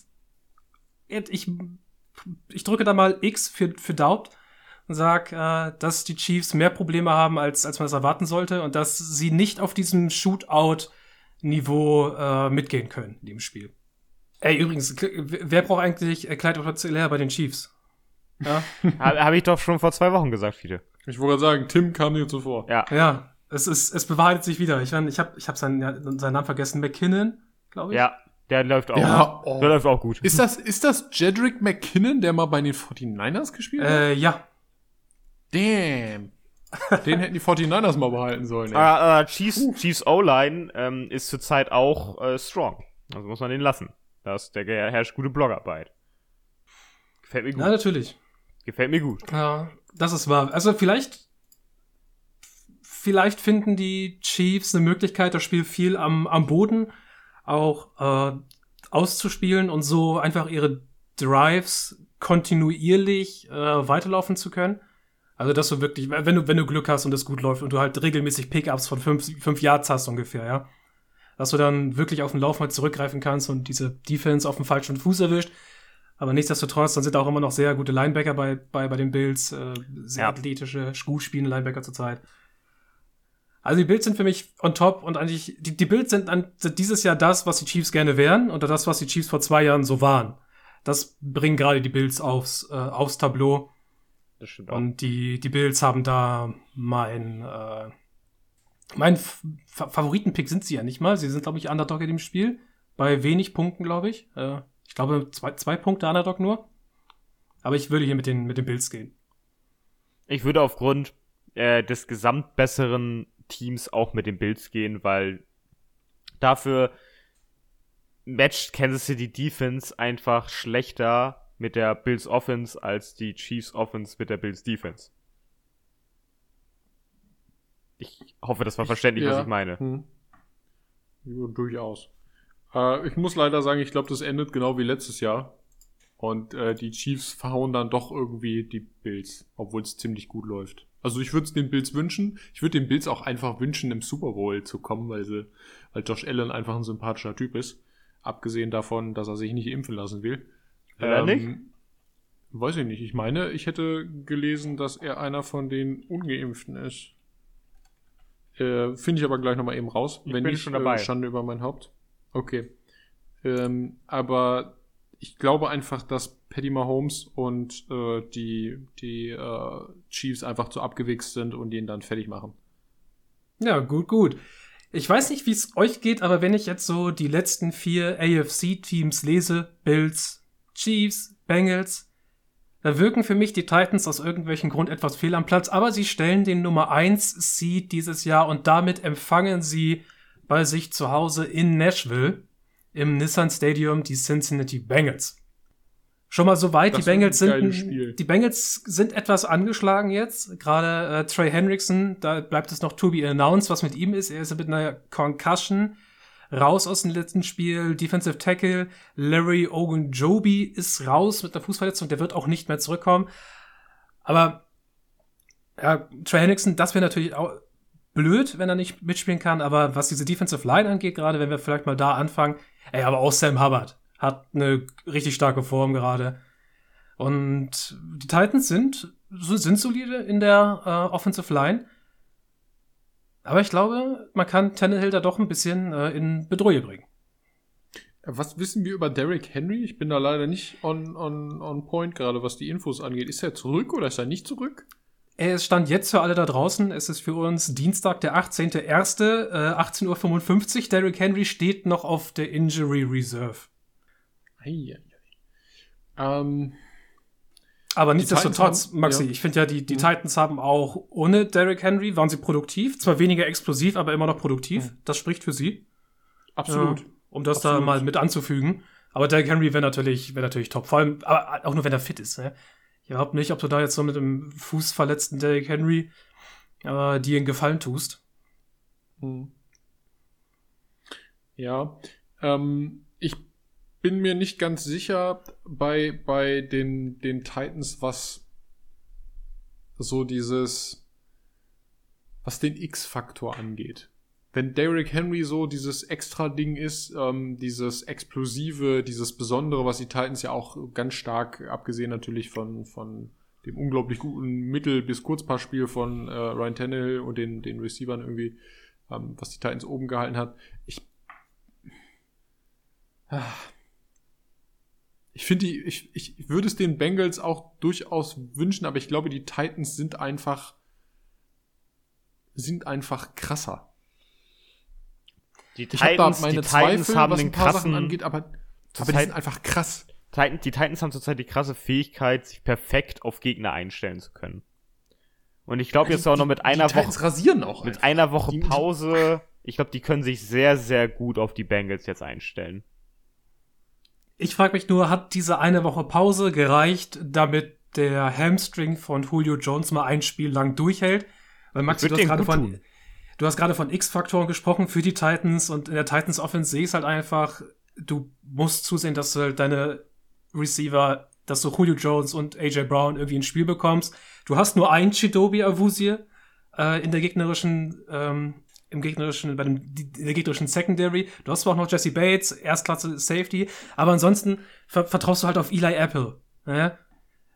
ich, ich drücke da mal X für, für Doubt und sag, äh, dass die Chiefs mehr Probleme haben, als, als man es erwarten sollte und dass sie nicht auf diesem Shootout-Niveau äh, mitgehen können in dem Spiel. Ey, übrigens, wer braucht eigentlich Clyde Otzelaire bei den Chiefs? Ja? *laughs* Habe ich doch schon vor zwei Wochen gesagt, viele. Ich wollte sagen, Tim kam dir zuvor. Ja. Ja, es, ist, es bewahrheitet sich wieder. Ich, mein, ich habe ich hab seinen, seinen Namen vergessen. McKinnon, glaube ich. Ja, der läuft auch. Ja, oh. Der läuft auch gut. Ist das, ist das Jedrick McKinnon, der mal bei den 49ers gespielt hat? Äh, ja. Damn. Den hätten die 49ers mal behalten sollen. Ey. Uh, uh, Chiefs, uh. Chiefs O-Line ähm, ist zurzeit auch äh, strong. Also muss man den lassen. Das, der herrscht gute Blogarbeit. Gefällt mir gut. Ja, natürlich. Gefällt mir gut. Ja, das ist wahr. Also vielleicht, vielleicht finden die Chiefs eine Möglichkeit, das Spiel viel am, am Boden auch äh, auszuspielen und so einfach ihre Drives kontinuierlich äh, weiterlaufen zu können. Also, dass du wirklich, wenn du, wenn du Glück hast und es gut läuft und du halt regelmäßig Pickups von fünf, fünf Yards hast ungefähr, ja. Dass du dann wirklich auf den Lauf mal zurückgreifen kannst und diese Defense auf dem falschen Fuß erwischt. Aber nichtsdestotrotz, dann sind auch immer noch sehr gute Linebacker bei, bei, bei den Bills, äh, sehr ja. athletische, gut spielende Linebacker zurzeit. Also die Bills sind für mich on top und eigentlich, die, die Bills sind, an, sind dieses Jahr das, was die Chiefs gerne wären oder das, was die Chiefs vor zwei Jahren so waren. Das bringen gerade die Bills aufs, äh, aufs Tableau. Und die, die Bills haben da mein, äh, mein F Favoritenpick sind sie ja nicht mal. Sie sind, glaube ich, Underdog in dem Spiel. Bei wenig Punkten, glaube ich. Äh, ich glaube, zwei, zwei Punkte Underdog nur. Aber ich würde hier mit den, mit den Bills gehen. Ich würde aufgrund äh, des gesamtbesseren Teams auch mit den Bills gehen, weil dafür matcht Kansas City Defense einfach schlechter mit der Bills Offense als die Chiefs Offense mit der Bills Defense. Ich hoffe, das war verständlich, ja. was ich meine. Hm. Ja, durchaus. Äh, ich muss leider sagen, ich glaube, das endet genau wie letztes Jahr. Und äh, die Chiefs verhauen dann doch irgendwie die Bills, obwohl es ziemlich gut läuft. Also ich würde es den Bills wünschen. Ich würde den Bills auch einfach wünschen, im Super Bowl zu kommen, weil sie, weil Josh Allen einfach ein sympathischer Typ ist. Abgesehen davon, dass er sich nicht impfen lassen will. Will ähm, nicht? Weiß ich nicht. Ich meine, ich hätte gelesen, dass er einer von den Ungeimpften ist. Äh, Finde ich aber gleich nochmal eben raus. Ich Wenn bin nicht, schon dabei. Äh, Schande über mein Haupt. Okay. Ähm, aber ich glaube einfach, dass Paddy Mahomes und äh, die, die äh, Chiefs einfach zu abgewichst sind und ihn dann fertig machen. Ja, gut, gut. Ich weiß nicht, wie es euch geht, aber wenn ich jetzt so die letzten vier AFC-Teams lese, Bills, Chiefs, Bengals, da wirken für mich die Titans aus irgendwelchen Grund etwas fehl am Platz, aber sie stellen den Nummer 1 Seed dieses Jahr und damit empfangen sie bei sich zu Hause in Nashville im Nissan Stadium die Cincinnati Bengals. Schon mal so weit, die Bengals sind die Bengals sind etwas angeschlagen jetzt, gerade äh, Trey Hendrickson, da bleibt es noch to be announced, was mit ihm ist. Er ist mit einer Concussion raus aus dem letzten Spiel. Defensive Tackle Larry Ogunjobi ist raus mit einer Fußverletzung. Der wird auch nicht mehr zurückkommen. Aber ja, Trey Hendrickson, das wäre natürlich auch blöd, wenn er nicht mitspielen kann. Aber was diese Defensive Line angeht, gerade wenn wir vielleicht mal da anfangen, ey, aber auch Sam Hubbard hat eine richtig starke Form gerade. Und die Titans sind, sind solide in der äh, Offensive Line. Aber ich glaube, man kann Tannehill da doch ein bisschen äh, in Bedrohung bringen. Was wissen wir über Derrick Henry? Ich bin da leider nicht on, on, on point gerade, was die Infos angeht. Ist er zurück oder ist er nicht zurück? Er stand jetzt für alle da draußen. Es ist für uns Dienstag, der 18.01., äh, 18.55 Uhr. Derrick Henry steht noch auf der Injury Reserve. Eieiei. Ähm, aber nichtsdestotrotz, Maxi, ja. ich finde ja, die, die mhm. Titans haben auch ohne Derrick Henry, waren sie produktiv. Zwar weniger explosiv, aber immer noch produktiv. Mhm. Das spricht für sie. Absolut. Äh, um das Absolut. da mal mit anzufügen. Aber Derrick Henry wäre natürlich, wäre natürlich top. Vor allem, aber auch nur wenn er fit ist. Ne? Ich glaube nicht, ob du da jetzt so mit dem fußverletzten Derrick Henry äh, dir einen Gefallen tust. Mhm. Ja. Ähm, bin mir nicht ganz sicher bei, bei den, den Titans, was so dieses, was den X-Faktor angeht. Wenn Derrick Henry so dieses extra Ding ist, ähm, dieses Explosive, dieses Besondere, was die Titans ja auch ganz stark, abgesehen natürlich von, von dem unglaublich guten Mittel- bis Kurzpassspiel von äh, Ryan Tannehill und den, den Receivern irgendwie, ähm, was die Titans oben gehalten hat. Ich, ah, ich finde die, ich, ich würde es den Bengals auch durchaus wünschen, aber ich glaube, die Titans sind einfach, sind einfach krasser. Die Titans, ich hab da meine die Titans Zweifel, haben was ein paar krassen, Sachen angeht, aber, aber die sind einfach krass. Titan, die Titans haben zurzeit die krasse Fähigkeit, sich perfekt auf Gegner einstellen zu können. Und ich glaube jetzt auch noch mit einer Woche rasieren auch mit einer Woche Pause, ich glaube, die können sich sehr sehr gut auf die Bengals jetzt einstellen. Ich frage mich nur, hat diese eine Woche Pause gereicht, damit der Hamstring von Julio Jones mal ein Spiel lang durchhält? Weil Max, du hast gerade von, du hast gerade von X-Faktoren gesprochen für die Titans und in der Titans Offense sehe ich es halt einfach, du musst zusehen, dass du halt deine Receiver, dass du Julio Jones und AJ Brown irgendwie ins Spiel bekommst. Du hast nur einen Chidobi Awuzie äh, in der gegnerischen ähm, im gegnerischen, bei dem, in der gegnerischen Secondary. Du hast zwar auch noch Jesse Bates, Erstklasse Safety, aber ansonsten ver vertraust du halt auf Eli Apple. Ja?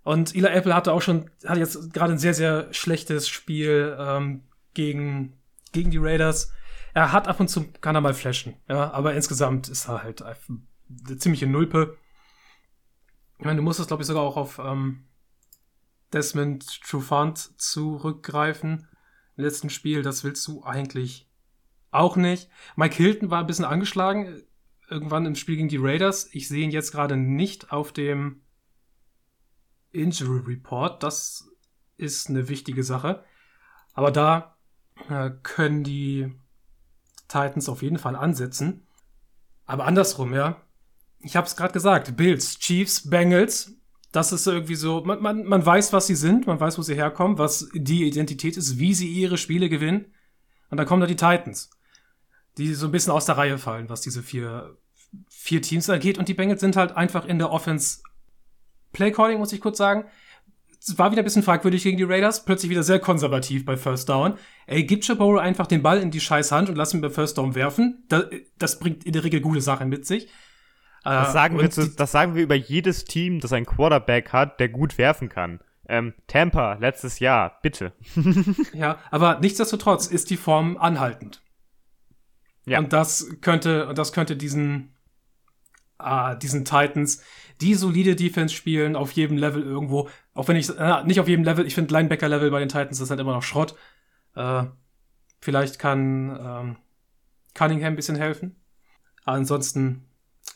Und Eli Apple hatte auch schon, hat jetzt gerade ein sehr, sehr schlechtes Spiel ähm, gegen, gegen die Raiders. Er hat ab und zu, kann er mal flashen, ja, aber insgesamt ist er halt eine ziemliche Nulpe. Ich meine, du musst es, glaube ich, sogar auch auf ähm, Desmond Trufant zurückgreifen. Im letzten Spiel, das willst du eigentlich auch nicht. Mike Hilton war ein bisschen angeschlagen, irgendwann im Spiel gegen die Raiders. Ich sehe ihn jetzt gerade nicht auf dem Injury Report. Das ist eine wichtige Sache. Aber da äh, können die Titans auf jeden Fall ansetzen. Aber andersrum, ja. Ich habe es gerade gesagt. Bills, Chiefs, Bengals. Das ist irgendwie so, man, man, man weiß, was sie sind, man weiß, wo sie herkommen, was die Identität ist, wie sie ihre Spiele gewinnen. Und dann kommen da die Titans, die so ein bisschen aus der Reihe fallen, was diese vier, vier Teams angeht. Und die Bengals sind halt einfach in der Offense Playcalling, muss ich kurz sagen. Es war wieder ein bisschen fragwürdig gegen die Raiders, plötzlich wieder sehr konservativ bei First Down. Ey, gib Chaboro einfach den Ball in die scheiß Hand und lass ihn bei First Down werfen. Das, das bringt in der Regel gute Sachen mit sich. Das sagen, wir zu, das sagen wir über jedes Team, das einen Quarterback hat, der gut werfen kann. Ähm, Tampa, letztes Jahr, bitte. *laughs* ja, aber nichtsdestotrotz ist die Form anhaltend. Ja. Und das könnte, das könnte diesen, äh, diesen Titans, die solide Defense spielen, auf jedem Level irgendwo, auch wenn ich, äh, nicht auf jedem Level, ich finde Linebacker-Level bei den Titans ist halt immer noch Schrott. Äh, vielleicht kann ähm, Cunningham ein bisschen helfen. Aber ansonsten,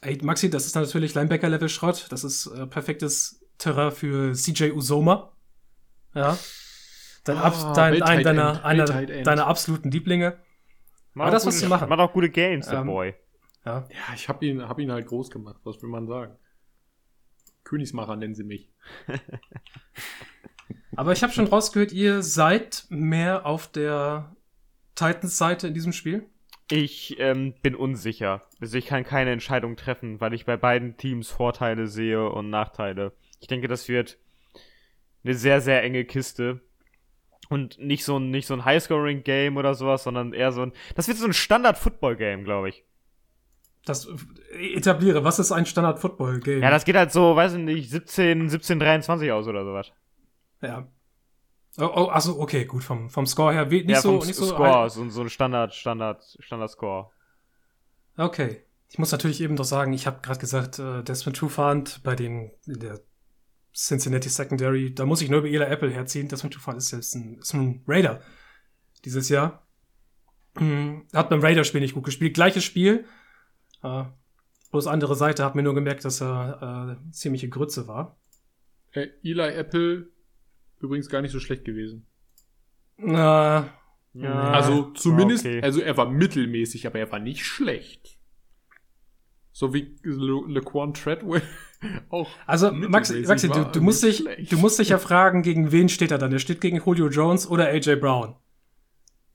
ey, Maxi, das ist natürlich Linebacker-Level Schrott. Das ist äh, perfektes Terrain für CJ Usoma. Ja. Dein, oh, dein, ein, deiner, einer deiner absoluten Lieblinge. Mach Aber das, was sie machen. Macht auch gute Games, der ähm, Boy. Ja, ja ich habe ihn, hab ihn halt groß gemacht. Was will man sagen? Königsmacher nennen sie mich. *laughs* Aber ich habe schon rausgehört, ihr seid mehr auf der Titans-Seite in diesem Spiel. Ich ähm, bin unsicher. Also ich kann keine Entscheidung treffen, weil ich bei beiden Teams Vorteile sehe und Nachteile. Ich denke, das wird eine sehr, sehr enge Kiste. Und nicht so ein, nicht so ein Highscoring-Game oder sowas, sondern eher so ein. Das wird so ein Standard-Football-Game, glaube ich. Das äh, etabliere, was ist ein Standard-Football-Game? Ja, das geht halt so, weiß ich nicht, 17, 17, 23 aus oder sowas. Ja. Oh, oh, achso, okay, gut, vom, vom Score her. Nicht ja, so, nicht so Score, so, so ein Standard, Standard, Standard-Score. Okay. Ich muss natürlich eben doch sagen, ich habe gerade gesagt, äh, Desmond Trufant bei den in der Cincinnati Secondary, da muss ich nur über Eli Apple herziehen. Desmond Trufant ist jetzt ein, ist ein Raider dieses Jahr. Hm, hat beim Raider-Spiel nicht gut gespielt. Gleiches Spiel. Äh, bloß andere Seite hat mir nur gemerkt, dass er äh, ziemliche Grütze war. Äh, Eli Apple übrigens gar nicht so schlecht gewesen. Na, ja, also zumindest, okay. also er war mittelmäßig, aber er war nicht schlecht. So wie Laquan Treadwell *laughs* auch. Also Maxi, Maxi du, du musst dich, du musst dich ja fragen, gegen wen steht er dann? Der steht gegen Julio Jones oder AJ Brown.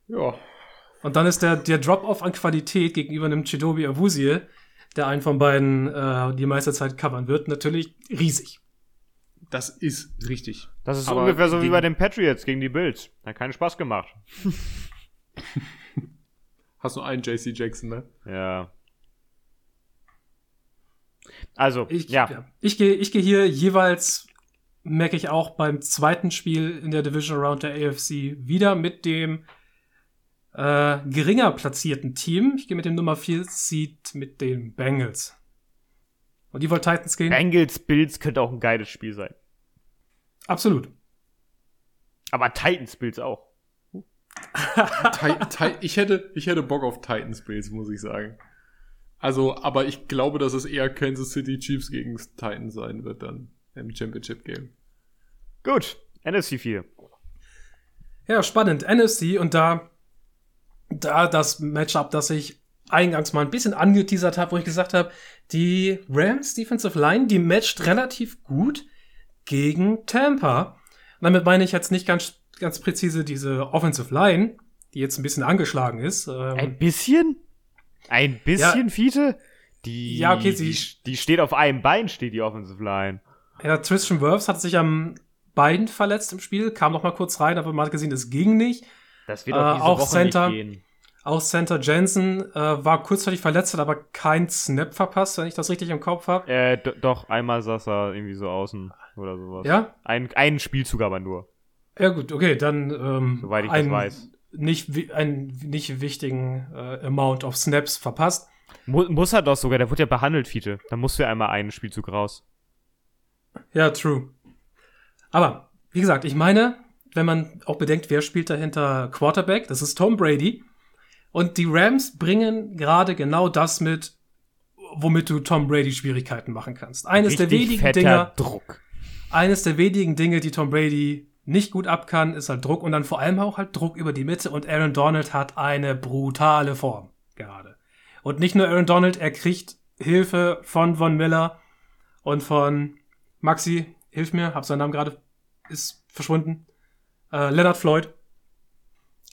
Ja. Und dann ist der, der Drop-off an Qualität gegenüber einem Chidobi Awuzie, der einen von beiden äh, die meiste Zeit covern wird, natürlich riesig. Das ist richtig. Das ist Aber ungefähr so wie bei den Patriots gegen die Bills. Hat keinen Spaß gemacht. *laughs* Hast nur einen JC Jackson, ne? Ja. Also, ich, ja. ja. Ich gehe ich geh hier jeweils, merke ich auch beim zweiten Spiel in der Division Round der AFC, wieder mit dem äh, geringer platzierten Team. Ich gehe mit dem Nummer 4 Seed mit den Bengals. Und die wollen Titans gehen? Bengals Bills könnte auch ein geiles Spiel sein. Absolut. Aber Titans Bills auch. ich, hätte, ich hätte Bock auf Titans Bills, muss ich sagen. Also, aber ich glaube, dass es eher Kansas City Chiefs gegen Titans sein wird dann im Championship Game. Gut, NFC 4. Ja, spannend. NFC und da, da das Matchup, das ich eingangs mal ein bisschen angeteasert habe, wo ich gesagt habe, die Rams Defensive Line, die matcht relativ gut gegen Tampa. Und damit meine ich jetzt nicht ganz, ganz präzise diese Offensive Line, die jetzt ein bisschen angeschlagen ist. Ähm, ein bisschen? Ein bisschen, ja, Fiete? Die, ja, okay, sie, die, die steht auf einem Bein, steht die Offensive Line. Ja, Tristan Wirfs hat sich am Bein verletzt im Spiel, kam noch mal kurz rein, aber man hat gesehen, das ging nicht. Das wird auch, äh, diese auch Woche Center, nicht gehen. Auch Center Jensen äh, war kurzzeitig verletzt, hat aber keinen Snap verpasst, wenn ich das richtig im Kopf habe. Äh, doch, einmal saß er irgendwie so außen oder sowas. Ja? Ein, einen Spielzug aber nur. Ja, gut, okay, dann. Ähm, Soweit ich ein, das weiß. Nicht, einen nicht wichtigen äh, Amount of Snaps verpasst. Mu muss er doch sogar, der wurde ja behandelt, Fiete. Da musst du ja einmal einen Spielzug raus. Ja, true. Aber, wie gesagt, ich meine, wenn man auch bedenkt, wer spielt dahinter Quarterback, das ist Tom Brady. Und die Rams bringen gerade genau das mit, womit du Tom Brady Schwierigkeiten machen kannst. Eines Richtig der wenigen Dinger. Druck. eines der wenigen Dinge, die Tom Brady nicht gut ab kann, ist halt Druck und dann vor allem auch halt Druck über die Mitte und Aaron Donald hat eine brutale Form gerade. Und nicht nur Aaron Donald, er kriegt Hilfe von Von Miller und von Maxi, hilf mir, hab seinen Namen gerade, ist verschwunden. Äh, Leonard Floyd.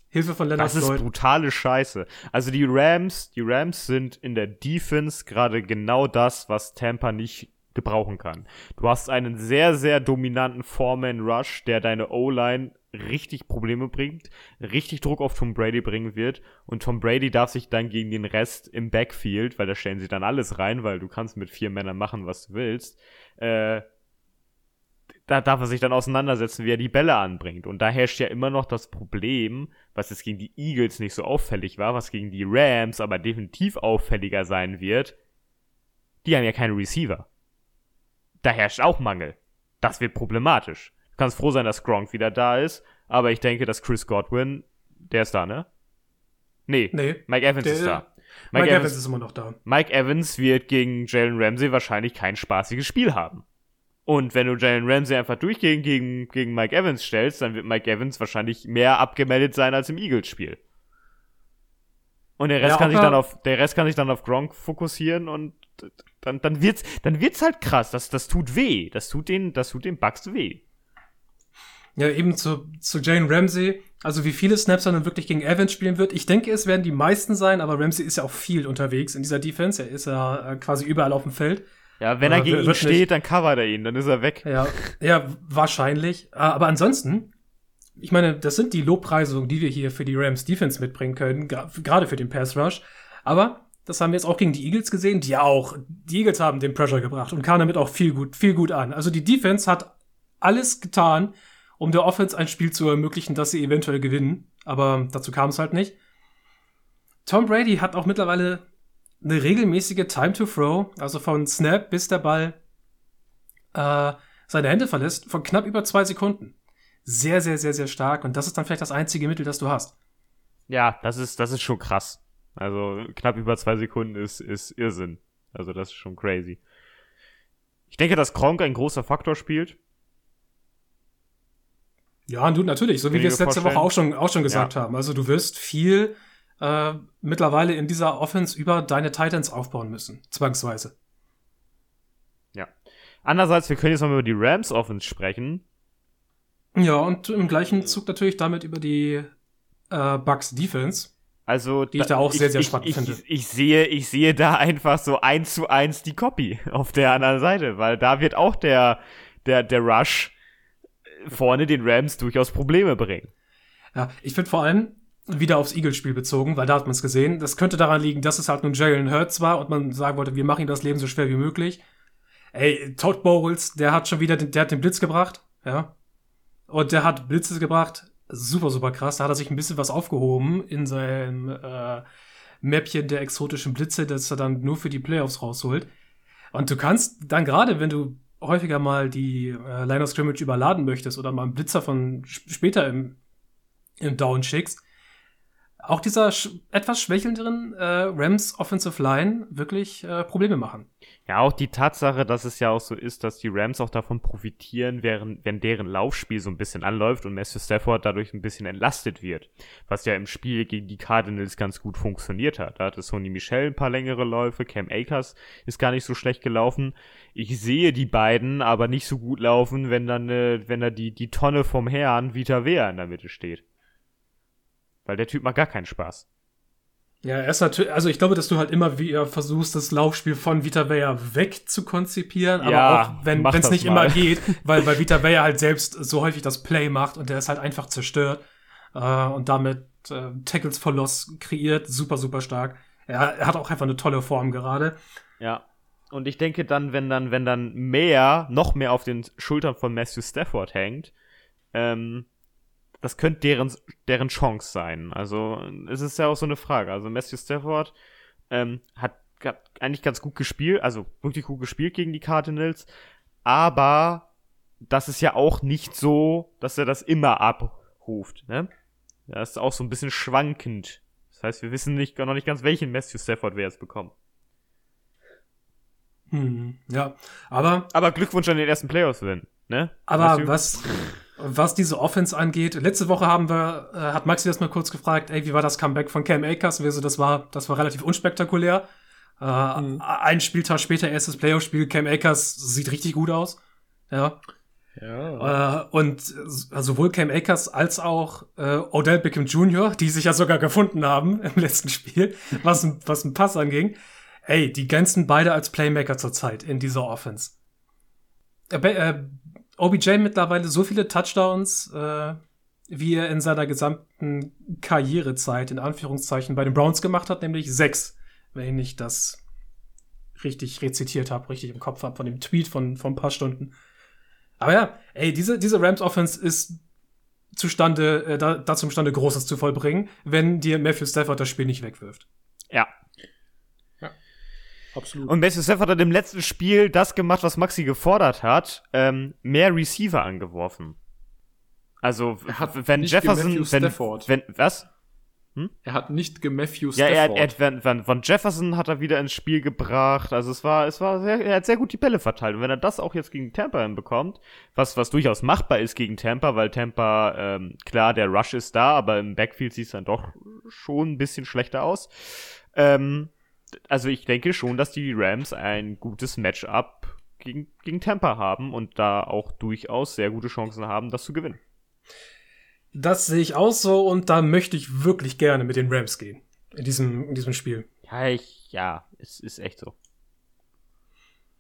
Hilfe von Leonard Floyd. Das ist brutale Scheiße. Also die Rams, die Rams sind in der Defense gerade genau das, was Tampa nicht gebrauchen kann. Du hast einen sehr, sehr dominanten Foreman-Rush, der deine O-Line richtig Probleme bringt, richtig Druck auf Tom Brady bringen wird und Tom Brady darf sich dann gegen den Rest im Backfield, weil da stellen sie dann alles rein, weil du kannst mit vier Männern machen, was du willst, äh, da darf er sich dann auseinandersetzen, wie er die Bälle anbringt. Und da herrscht ja immer noch das Problem, was jetzt gegen die Eagles nicht so auffällig war, was gegen die Rams aber definitiv auffälliger sein wird. Die haben ja keine Receiver. Da herrscht auch Mangel. Das wird problematisch. Du kannst froh sein, dass Gronk wieder da ist, aber ich denke, dass Chris Godwin, der ist da, ne? Nee, nee Mike Evans der, ist da. Mike, Mike Evans, Evans ist immer noch da. Mike Evans wird gegen Jalen Ramsey wahrscheinlich kein spaßiges Spiel haben. Und wenn du Jalen Ramsey einfach durchgehend gegen, gegen Mike Evans stellst, dann wird Mike Evans wahrscheinlich mehr abgemeldet sein als im Eagles-Spiel. Und der Rest ja, kann sich dann auf, der Rest kann sich dann auf Gronk fokussieren und dann, dann wird's, dann wird's halt krass. Das, das tut weh. Das tut den, das tut den Bugs weh. Ja, eben zu, zu Jane Ramsey. Also wie viele Snaps er dann wirklich gegen Evans spielen wird. Ich denke, es werden die meisten sein, aber Ramsey ist ja auch viel unterwegs in dieser Defense. Er ist ja äh, quasi überall auf dem Feld. Ja, wenn er gegen ihn steht, nicht. dann covert er ihn, dann ist er weg. Ja, ja, wahrscheinlich. Ah, aber ansonsten, ich meine, das sind die Lobpreisungen, die wir hier für die Rams Defense mitbringen können, gerade für den Pass Rush. Aber das haben wir jetzt auch gegen die Eagles gesehen, die auch, die Eagles haben den Pressure gebracht und kamen damit auch viel gut, viel gut an. Also die Defense hat alles getan, um der Offense ein Spiel zu ermöglichen, dass sie eventuell gewinnen. Aber dazu kam es halt nicht. Tom Brady hat auch mittlerweile eine regelmäßige Time to Throw, also von Snap bis der Ball äh, seine Hände verlässt, von knapp über zwei Sekunden. Sehr, sehr, sehr, sehr stark. Und das ist dann vielleicht das einzige Mittel, das du hast. Ja, das ist, das ist schon krass. Also knapp über zwei Sekunden ist, ist Irrsinn. Also das ist schon crazy. Ich denke, dass Kronk ein großer Faktor spielt. Ja, und du natürlich, so wie wir es letzte Woche auch schon, auch schon gesagt ja. haben. Also du wirst viel äh, mittlerweile in dieser Offense über deine Titans aufbauen müssen, zwangsweise. Ja. Andererseits, wir können jetzt mal über die Rams Offense sprechen. Ja, und im gleichen Zug natürlich damit über die äh, Bucks Defense. Also, die ich da auch sehr, sehr spannend ich, finde. Ich, ich, sehe, ich sehe da einfach so eins zu eins die Copy *laughs* auf der anderen Seite, weil da wird auch der, der, der Rush vorne den Rams durchaus Probleme bringen. Ja, ich finde vor allem, wieder aufs Eagles-Spiel bezogen, weil da hat man es gesehen. Das könnte daran liegen, dass es halt nun Jalen Hurts war und man sagen wollte, wir machen ihm das Leben so schwer wie möglich. Ey, Todd Bowles, der hat schon wieder, den, der hat den Blitz gebracht, ja. Und der hat Blitze gebracht, super, super krass. Da hat er sich ein bisschen was aufgehoben in seinem äh, Mäppchen der exotischen Blitze, das er dann nur für die Playoffs rausholt. Und du kannst dann gerade, wenn du häufiger mal die äh, Line of Scrimmage überladen möchtest oder mal einen Blitzer von später im, im Down schickst, auch dieser sch etwas schwächelnderen äh, Rams Offensive Line wirklich äh, Probleme machen. Ja, auch die Tatsache, dass es ja auch so ist, dass die Rams auch davon profitieren, während, wenn deren Laufspiel so ein bisschen anläuft und Matthew Stafford dadurch ein bisschen entlastet wird. Was ja im Spiel gegen die Cardinals ganz gut funktioniert hat. Da hatte Sony Michel ein paar längere Läufe, Cam Akers ist gar nicht so schlecht gelaufen. Ich sehe die beiden aber nicht so gut laufen, wenn dann, äh, wenn da die, die Tonne vom Herrn Vita Wea in der Mitte steht. Weil der Typ macht gar keinen Spaß. Ja, er ist natürlich, also ich glaube, dass du halt immer wieder versuchst, das Laufspiel von Vita Vea weg zu konzipieren, aber ja, auch wenn es nicht mal. immer geht, *laughs* weil, weil Vita Vea halt selbst so häufig das Play macht und der ist halt einfach zerstört äh, und damit äh, Tackles for Loss kreiert, super, super stark. Er, er hat auch einfach eine tolle Form gerade. Ja. Und ich denke dann, wenn dann, wenn dann mehr, noch mehr auf den Schultern von Matthew Stafford hängt, ähm, das könnte deren, deren Chance sein. Also, es ist ja auch so eine Frage. Also, Matthew Stafford ähm, hat, hat eigentlich ganz gut gespielt, also wirklich gut gespielt gegen die Cardinals, aber das ist ja auch nicht so, dass er das immer abruft, ne? Das ist auch so ein bisschen schwankend. Das heißt, wir wissen nicht, noch nicht ganz, welchen Matthew Stafford wir jetzt bekommen. Hm, ja, aber. Aber Glückwunsch an den ersten Playoffs-Win. ne? Aber was, was diese Offense angeht, letzte Woche haben wir, äh, hat Maxi das mal kurz gefragt, ey, wie war das Comeback von Cam Akers? Und wir so, das war, das war relativ unspektakulär. Äh, mhm. Ein Spieltag später, erstes Playoff-Spiel, Cam Akers sieht richtig gut aus. Ja. Ja. Äh, und sowohl Cam Akers als auch äh, Odell Beckham Jr., die sich ja sogar gefunden haben *laughs* im letzten Spiel, was, was ein Pass anging. Ey, die glänzen beide als Playmaker zurzeit in dieser Offense. Äh, äh, OBJ mittlerweile so viele Touchdowns, äh, wie er in seiner gesamten Karrierezeit in Anführungszeichen bei den Browns gemacht hat, nämlich sechs, wenn ich das richtig rezitiert habe, richtig im Kopf habe von dem Tweet von, von ein paar Stunden. Aber ja, ey, diese, diese Rams-Offense ist zustande, äh, da, dazu imstande, Großes zu vollbringen, wenn dir Matthew Stafford das Spiel nicht wegwirft. Absolut. Und Matthew Stafford hat im letzten Spiel das gemacht, was Maxi gefordert hat, ähm, mehr Receiver angeworfen. Also, wenn Jefferson, wenn, wenn, was? Hm? Er hat nicht gematthew Ja, er, er, er, von, von Jefferson hat er wieder ins Spiel gebracht. Also es war, es war sehr, er hat sehr gut die Bälle verteilt. Und wenn er das auch jetzt gegen Tampa hinbekommt, was, was durchaus machbar ist gegen Tampa, weil Tampa, ähm, klar, der Rush ist da, aber im Backfield sieht es dann doch schon ein bisschen schlechter aus. Ähm, also ich denke schon, dass die Rams ein gutes Matchup gegen, gegen Tampa haben und da auch durchaus sehr gute Chancen haben, das zu gewinnen. Das sehe ich auch so und da möchte ich wirklich gerne mit den Rams gehen. In diesem, in diesem Spiel. Ja, ich, ja, es ist echt so.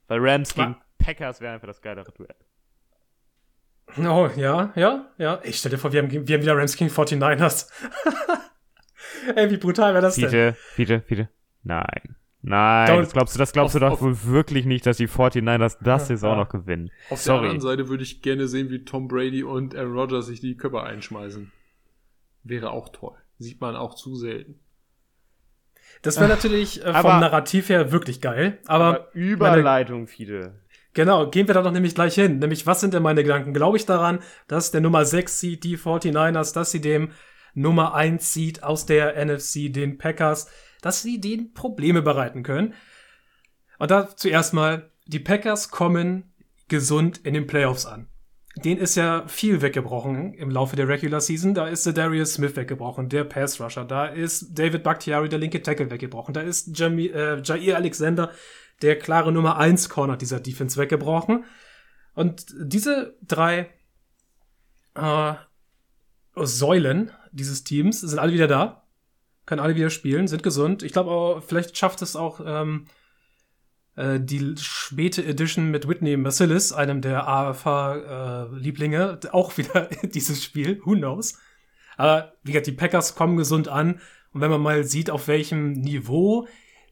Weil Rams gegen Packers wäre einfach das geilere Duell. Oh, ja, ja, ja. Ich stell dir vor, wir haben, wir haben wieder Rams gegen 49ers. *laughs* Ey, wie brutal wäre das Fiete, denn? Fiete, Fiete. Nein. Nein, das glaubst du, das glaubst auf, du doch wohl wirklich nicht, dass die 49ers das jetzt ja. auch noch gewinnen. Auf Sorry. der anderen Seite würde ich gerne sehen, wie Tom Brady und Aaron Rodgers sich die Köpfe einschmeißen. Wäre auch toll. Sieht man auch zu selten. Das wäre natürlich äh, vom aber, Narrativ her wirklich geil. Aber, aber Überleitung, viele. Genau, gehen wir da doch nämlich gleich hin. Nämlich, was sind denn meine Gedanken? Glaube ich daran, dass der Nummer 6 sieht, die 49ers, dass sie dem Nummer 1 sieht aus der NFC, den Packers, dass sie denen Probleme bereiten können. Und da zuerst mal, die Packers kommen gesund in den Playoffs an. Den ist ja viel weggebrochen im Laufe der Regular Season. Da ist der Darius Smith weggebrochen, der Pass Rusher. Da ist David Bakhtiari, der linke Tackle, weggebrochen. Da ist Jamie, äh, Jair Alexander, der klare Nummer 1 Corner dieser Defense, weggebrochen. Und diese drei äh, Säulen dieses Teams sind alle wieder da können alle wieder spielen, sind gesund. Ich glaube, vielleicht schafft es auch ähm, äh, die späte Edition mit Whitney Mercillis, einem der AFH-Lieblinge, äh, auch wieder *laughs* dieses Spiel. Who knows? Aber wie gesagt, die Packers kommen gesund an. Und wenn man mal sieht, auf welchem Niveau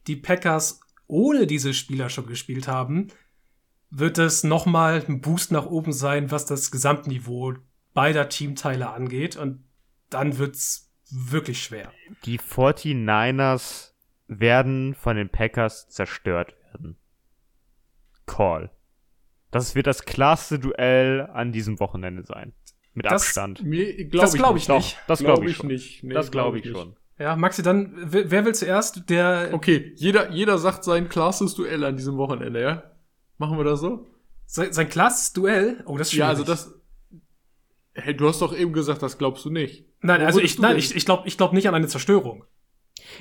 die Packers ohne diese Spieler schon gespielt haben, wird es nochmal ein Boost nach oben sein, was das Gesamtniveau beider Teamteile angeht. Und dann wird's wirklich schwer. Die 49ers werden von den Packers zerstört werden. Call. Das wird das klarste Duell an diesem Wochenende sein. Mit das, Abstand. Glaub das glaube ich, glaub ich nicht. Doch, das glaube glaub ich, ich nicht. Nee, das glaube glaub ich, schon. Ja, Maxi, dann, wer will zuerst? Der. Okay, jeder, jeder sagt sein klarstes Duell an diesem Wochenende, ja? Machen wir das so? Sein, sein klarstes Duell? Oh, das ist schwierig. Ja, also das. Hey, du hast doch eben gesagt, das glaubst du nicht. Nein, also ich, nein, ich, ich glaube ich glaub nicht an eine Zerstörung.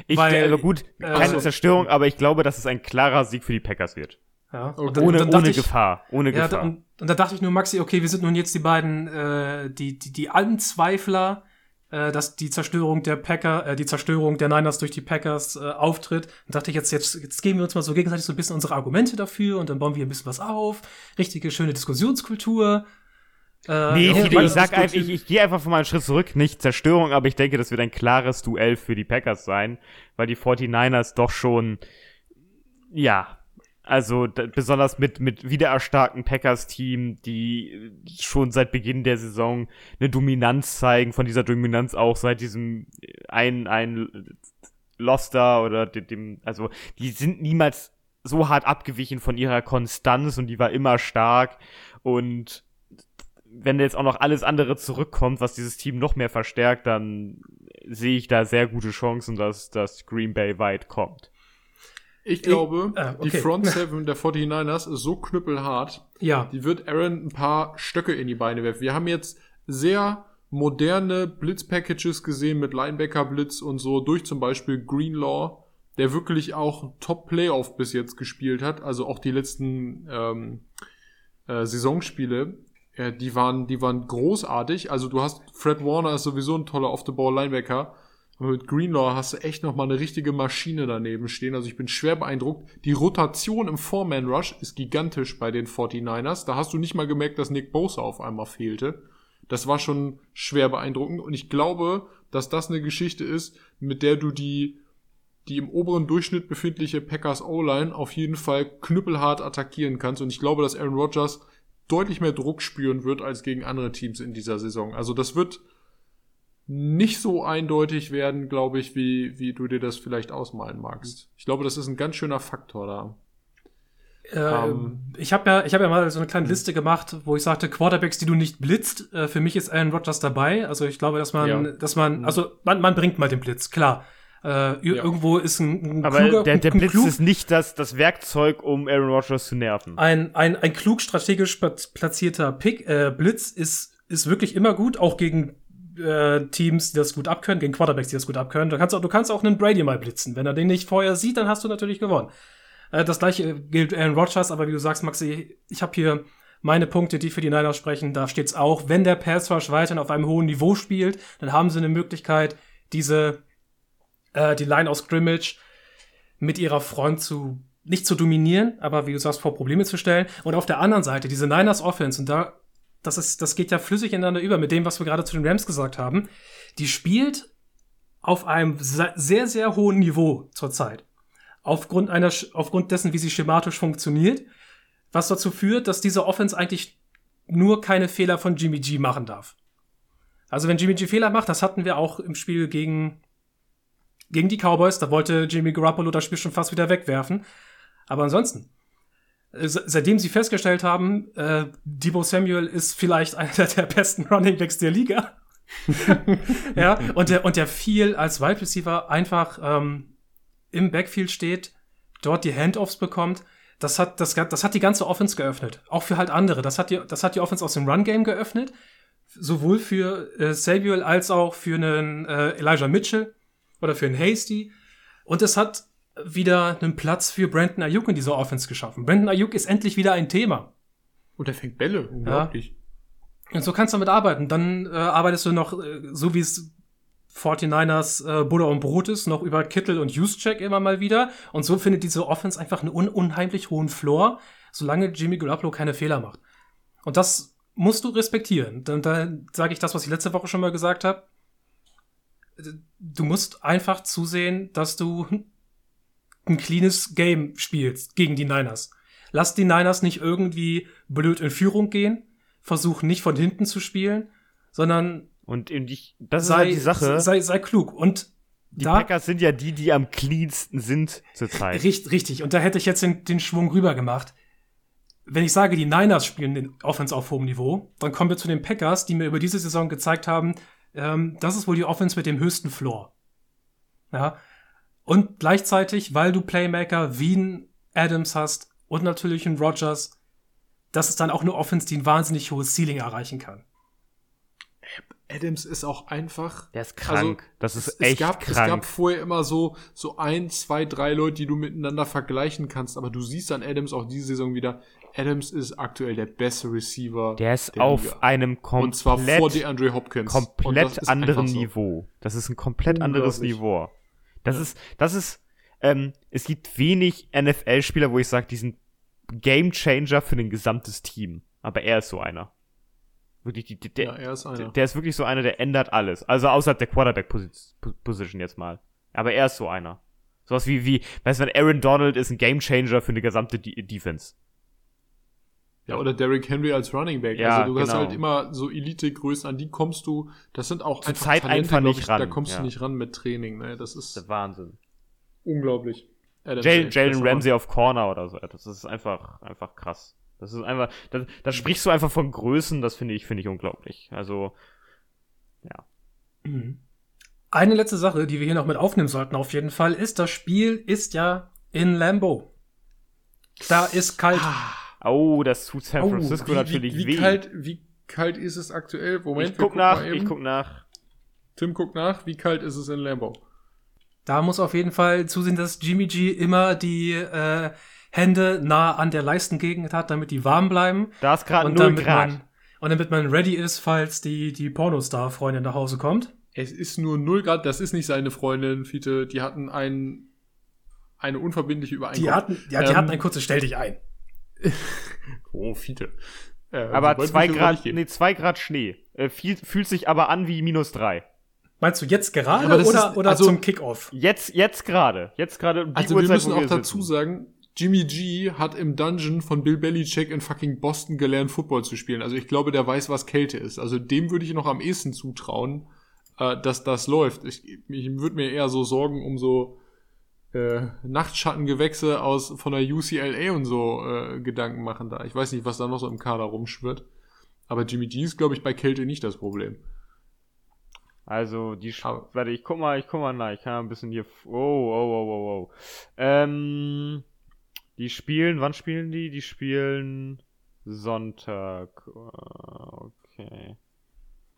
Ich, Weil, also gut, keine also, Zerstörung, aber ich glaube, dass es ein klarer Sieg für die Packers wird. Ja, okay. und ohne, ohne ich, Gefahr, ohne ja, Gefahr. Und, und da dachte ich nur, Maxi, okay, wir sind nun jetzt die beiden, äh, die, die, die Anzweifler, äh, dass die Zerstörung der Packer, äh, die Zerstörung der Niners durch die Packers äh, auftritt. Und dachte ich, jetzt, jetzt, jetzt geben wir uns mal so gegenseitig so ein bisschen unsere Argumente dafür und dann bauen wir ein bisschen was auf. Richtige schöne Diskussionskultur. Äh, nee, ich, ich sag einfach, ich, ich gehe einfach von meinem Schritt zurück, nicht Zerstörung, aber ich denke, das wird ein klares Duell für die Packers sein, weil die 49ers doch schon, ja, also besonders mit, mit wiedererstarkten Packers-Team, die schon seit Beginn der Saison eine Dominanz zeigen, von dieser Dominanz auch seit diesem ein, ein Loster oder dem, also die sind niemals so hart abgewichen von ihrer Konstanz und die war immer stark und wenn jetzt auch noch alles andere zurückkommt, was dieses Team noch mehr verstärkt, dann sehe ich da sehr gute Chancen, dass, dass Green Bay weit kommt. Ich glaube, ich, äh, okay. die Front *laughs* Seven der 49ers ist so knüppelhart. Ja. Die wird Aaron ein paar Stöcke in die Beine werfen. Wir haben jetzt sehr moderne Blitz-Packages gesehen mit Linebacker-Blitz und so durch zum Beispiel Greenlaw, der wirklich auch Top-Playoff bis jetzt gespielt hat, also auch die letzten ähm, äh, Saisonspiele, äh, die waren, die waren großartig. Also du hast Fred Warner ist sowieso ein toller Off-the-Ball-Linebacker. Aber mit Greenlaw hast du echt noch mal eine richtige Maschine daneben stehen. Also ich bin schwer beeindruckt. Die Rotation im Four-Man-Rush ist gigantisch bei den 49ers. Da hast du nicht mal gemerkt, dass Nick Bosa auf einmal fehlte. Das war schon schwer beeindruckend. Und ich glaube, dass das eine Geschichte ist, mit der du die, die im oberen Durchschnitt befindliche Packers O-Line auf jeden Fall knüppelhart attackieren kannst. Und ich glaube, dass Aaron Rodgers deutlich mehr Druck spüren wird als gegen andere Teams in dieser Saison. Also das wird nicht so eindeutig werden, glaube ich, wie, wie du dir das vielleicht ausmalen magst. Ich glaube, das ist ein ganz schöner Faktor da. Äh, um, ich habe ja, ich habe ja mal so eine kleine Liste gemacht, wo ich sagte Quarterbacks, die du nicht blitzt. Äh, für mich ist Aaron Rodgers dabei. Also ich glaube, dass man, ja. dass man, also man, man bringt mal den Blitz, klar. Äh, ja. Irgendwo ist ein, ein Aber kluger, der, der Blitz klug, ist nicht das, das Werkzeug, um Aaron Rodgers zu nerven. Ein, ein, ein klug strategisch platzierter Pick, äh, Blitz ist, ist wirklich immer gut, auch gegen äh, Teams, die das gut abkönnen, gegen Quarterbacks, die das gut abkönnen. Du kannst auch, du kannst auch einen Brady mal blitzen. Wenn er den nicht vorher sieht, dann hast du natürlich gewonnen. Äh, das gleiche gilt Aaron Rodgers, aber wie du sagst, Maxi, ich habe hier meine Punkte, die für die Niners sprechen. Da steht's auch, wenn der Pass Rush weiterhin auf einem hohen Niveau spielt, dann haben sie eine Möglichkeit, diese äh, die Line aus Scrimmage mit ihrer Front zu nicht zu dominieren, aber wie du sagst, vor Probleme zu stellen. Und auf der anderen Seite, diese Niners Offense, und da das ist, das geht ja flüssig ineinander über mit dem, was wir gerade zu den Rams gesagt haben. Die spielt auf einem sehr, sehr hohen Niveau zurzeit. Aufgrund einer, aufgrund dessen, wie sie schematisch funktioniert, was dazu führt, dass diese Offense eigentlich nur keine Fehler von Jimmy G machen darf. Also wenn Jimmy G Fehler macht, das hatten wir auch im Spiel gegen, gegen die Cowboys, da wollte Jimmy Garoppolo das Spiel schon fast wieder wegwerfen. Aber ansonsten, seitdem sie festgestellt haben, äh, Debo Samuel ist vielleicht *laughs* einer der besten Running Backs der Liga. *laughs* ja, und der, und der viel als Wide Receiver einfach ähm, im Backfield steht, dort die Handoffs bekommt. Das hat, das, das hat die ganze Offense geöffnet. Auch für halt andere. Das hat die, das hat die Offense aus dem Run-Game geöffnet. Sowohl für äh, Samuel als auch für einen äh, Elijah Mitchell oder für einen Hasty. Und es hat wieder einen Platz für Brandon Ayuk in dieser Offense geschaffen. Brandon Ayuk ist endlich wieder ein Thema. Und er fängt Bälle, unglaublich. Ja. Und so kannst du damit arbeiten. Dann äh, arbeitest du noch, äh, so wie es 49ers äh, Butter und Brot ist, noch über Kittel und Juszczyk immer mal wieder. Und so findet diese Offense einfach einen un unheimlich hohen Floor, solange Jimmy Garoppolo keine Fehler macht. Und das musst du respektieren. Dann da sage ich das, was ich letzte Woche schon mal gesagt habe. Du musst einfach zusehen, dass du ein cleanes Game spielst gegen die Niners. Lass die Niners nicht irgendwie blöd in Führung gehen, versuch nicht von hinten zu spielen, sondern und ich, das sei, ist halt die Sache. Sei, sei klug. Und die da, Packers sind ja die, die am cleansten sind zurzeit. Richtig, richtig. Und da hätte ich jetzt den, den Schwung rüber gemacht. Wenn ich sage, die Niners spielen den Offense auf hohem Niveau, dann kommen wir zu den Packers, die mir über diese Saison gezeigt haben, ähm, das ist wohl die Offense mit dem höchsten Floor. Ja, und gleichzeitig, weil du Playmaker wie ein Adams hast und natürlich ein Rogers, das ist dann auch eine Offense, die ein wahnsinnig hohes Ceiling erreichen kann. Adams ist auch einfach. Der ist krank. Also, das ist es, echt es gab, krank. Es gab vorher immer so, so ein, zwei, drei Leute, die du miteinander vergleichen kannst, aber du siehst an Adams auch diese Saison wieder, Adams ist aktuell der beste Receiver. Der ist der auf Liga. einem komplett, Und zwar vor DeAndre Hopkins. Komplett anderen so. Niveau. Das ist ein komplett anderes Niveau. Das ja. ist, das ist, ähm, es gibt wenig NFL-Spieler, wo ich sage, die sind Game Changer für ein gesamtes Team. Aber er ist so einer. Wirklich, die, die, der, ja, er ist einer. Der ist wirklich so einer, der ändert alles. Also außerhalb der Quarterback-Position jetzt mal. Aber er ist so einer. Sowas wie, wie, weißt du, Aaron Donald ist ein Game Changer für eine gesamte De Defense. Ja, oder Derrick Henry als Running Back. Ja, also du genau. hast halt immer so Elite-Größen, an die kommst du, das sind auch Zur einfach Zeit Talente, einfach nicht ich, ran. Da kommst ja. du nicht ran mit Training, ne? Das ist der Wahnsinn. Unglaublich. Jalen, Jalen Ramsey auf Corner oder so. Das ist einfach, einfach krass. Das ist einfach, da, da sprichst du einfach von Größen, das finde ich, finde ich unglaublich. Also, ja. Eine letzte Sache, die wir hier noch mit aufnehmen sollten, auf jeden Fall, ist, das Spiel ist ja in Lambo. Da ist kalt. Oh, das tut San oh, Francisco oh, wie, natürlich wie, wie weh. Kalt, wie kalt ist es aktuell? Moment, ich guck nach, ich guck nach. Tim guckt nach, wie kalt ist es in Lambo? Da muss auf jeden Fall zusehen, dass Jimmy G immer die äh, Hände nah an der Leistengegend hat, damit die warm bleiben. Da ist gerade 0 Grad. Man, und damit man ready ist, falls die, die Pornostar-Freundin nach Hause kommt. Es ist nur 0 Grad, das ist nicht seine Freundin, Fiete. Die hatten ein, eine unverbindliche Übereinkunft. Die hatten, ja, die ähm, hatten ein kurzes Stell dich ein. Oh, Fiete. Äh, aber 2 Grad, nee, zwei Grad Schnee. Äh, viel, fühlt sich aber an wie minus 3. Meinst du jetzt gerade oder, ist, oder also, zum Kickoff? Jetzt, jetzt gerade. Jetzt gerade. Also wir müssen auch dazu sitzen. sagen, Jimmy G hat im Dungeon von Bill Belichick in fucking Boston gelernt, Football zu spielen. Also ich glaube, der weiß, was Kälte ist. Also dem würde ich noch am ehesten zutrauen, äh, dass das läuft. Ich, ich würde mir eher so Sorgen um so äh, Nachtschattengewächse aus von der UCLA und so äh, Gedanken machen da. Ich weiß nicht, was da noch so im Kader rumschwirrt. Aber Jimmy G ist, glaube ich, bei Kälte nicht das Problem. Also die Sch Aber warte, ich guck mal, ich guck mal nach. Ich kann ein bisschen hier. Oh, oh, oh, oh, oh. Ähm, die spielen, wann spielen die? Die spielen Sonntag. Okay.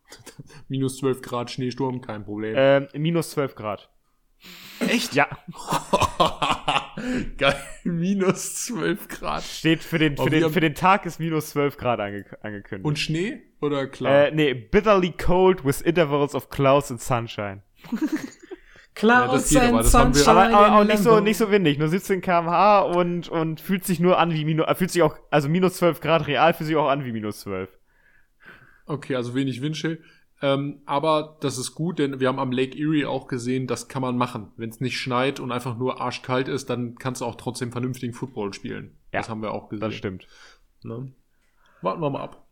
*laughs* minus 12 Grad Schneesturm, kein Problem. Ähm, minus 12 Grad. Echt? Ja. *laughs* Geil, minus 12 Grad. Steht für den, für, den, für den Tag ist minus 12 Grad ange angekündigt. Und Schnee oder klar? Äh, nee, bitterly cold with intervals of clouds and sunshine. *laughs* Clouds ja, and sunshine. Aber, aber auch nicht so, nicht so windig, nur 17 kmh und, und fühlt sich nur an wie minus, äh, fühlt sich auch, also minus 12 Grad real fühlt sich auch an wie minus 12. Okay, also wenig Windchill. Ähm, aber das ist gut, denn wir haben am Lake Erie auch gesehen, das kann man machen. Wenn es nicht schneit und einfach nur arschkalt ist, dann kannst du auch trotzdem vernünftigen Football spielen. Ja, das haben wir auch gesehen. Das stimmt. Ne? Warten wir mal ab.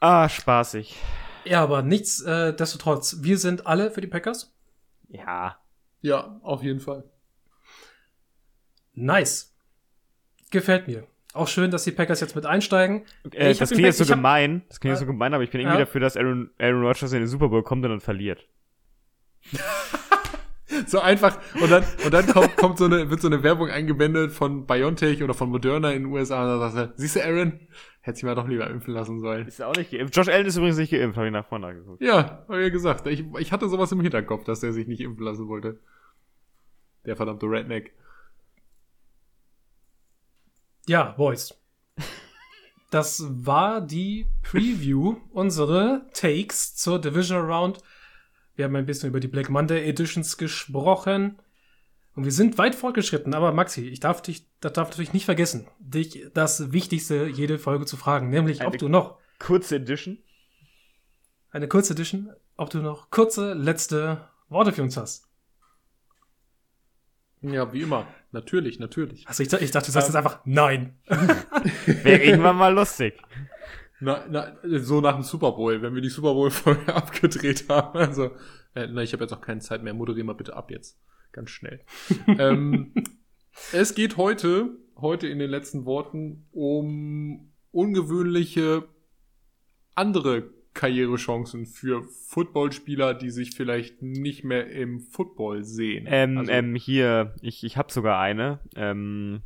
Ah, spaßig. Ja, aber nichts, äh, destotrotz, wir sind alle für die Packers. Ja. Ja, auf jeden Fall. Nice. Gefällt mir. Auch schön, dass die Packers jetzt mit einsteigen. Äh, das klingt jetzt so gemein. Das klingt jetzt so gemein, aber ich bin irgendwie ja. dafür, dass Aaron, Aaron Rodgers in den Super Bowl kommt und dann verliert. *laughs* so einfach. Und dann, und dann kommt, kommt so eine, wird so eine Werbung eingeblendet von BioNTech oder von Moderna in den USA. Und dann sagt er, siehst du, Aaron? Hätte ich mal doch lieber impfen lassen sollen. Ist ja auch nicht geimpft. Josh Allen ist übrigens nicht geimpft, habe ich nach vorne geguckt. Ja, habe ich ja gesagt. Ich, ich hatte sowas im Hinterkopf, dass er sich nicht impfen lassen wollte. Der verdammte Redneck. Ja, Boys. Das war die Preview, unsere Takes zur Division Round. Wir haben ein bisschen über die Black Monday Editions gesprochen. Und wir sind weit fortgeschritten, aber Maxi, ich darf dich, das darf natürlich nicht vergessen, dich das Wichtigste jede Folge zu fragen, nämlich eine ob du noch kurze Edition, eine kurze Edition, ob du noch kurze letzte Worte für uns hast. Ja, wie immer. Natürlich, natürlich. Also ich, ich dachte, du sagst jetzt einfach nein. *laughs* Wäre irgendwann mal lustig. Na, na, so nach dem Super Bowl, wenn wir die Super Bowl-Folge *laughs* abgedreht haben. Also, äh, na, ich habe jetzt auch keine Zeit mehr. Moderier mal bitte ab jetzt. Ganz schnell. *laughs* ähm, es geht heute, heute in den letzten Worten, um ungewöhnliche andere Karrierechancen für Footballspieler, die sich vielleicht nicht mehr im Football sehen. Ähm, also, ähm, hier, ich, ich habe sogar eine. Ähm,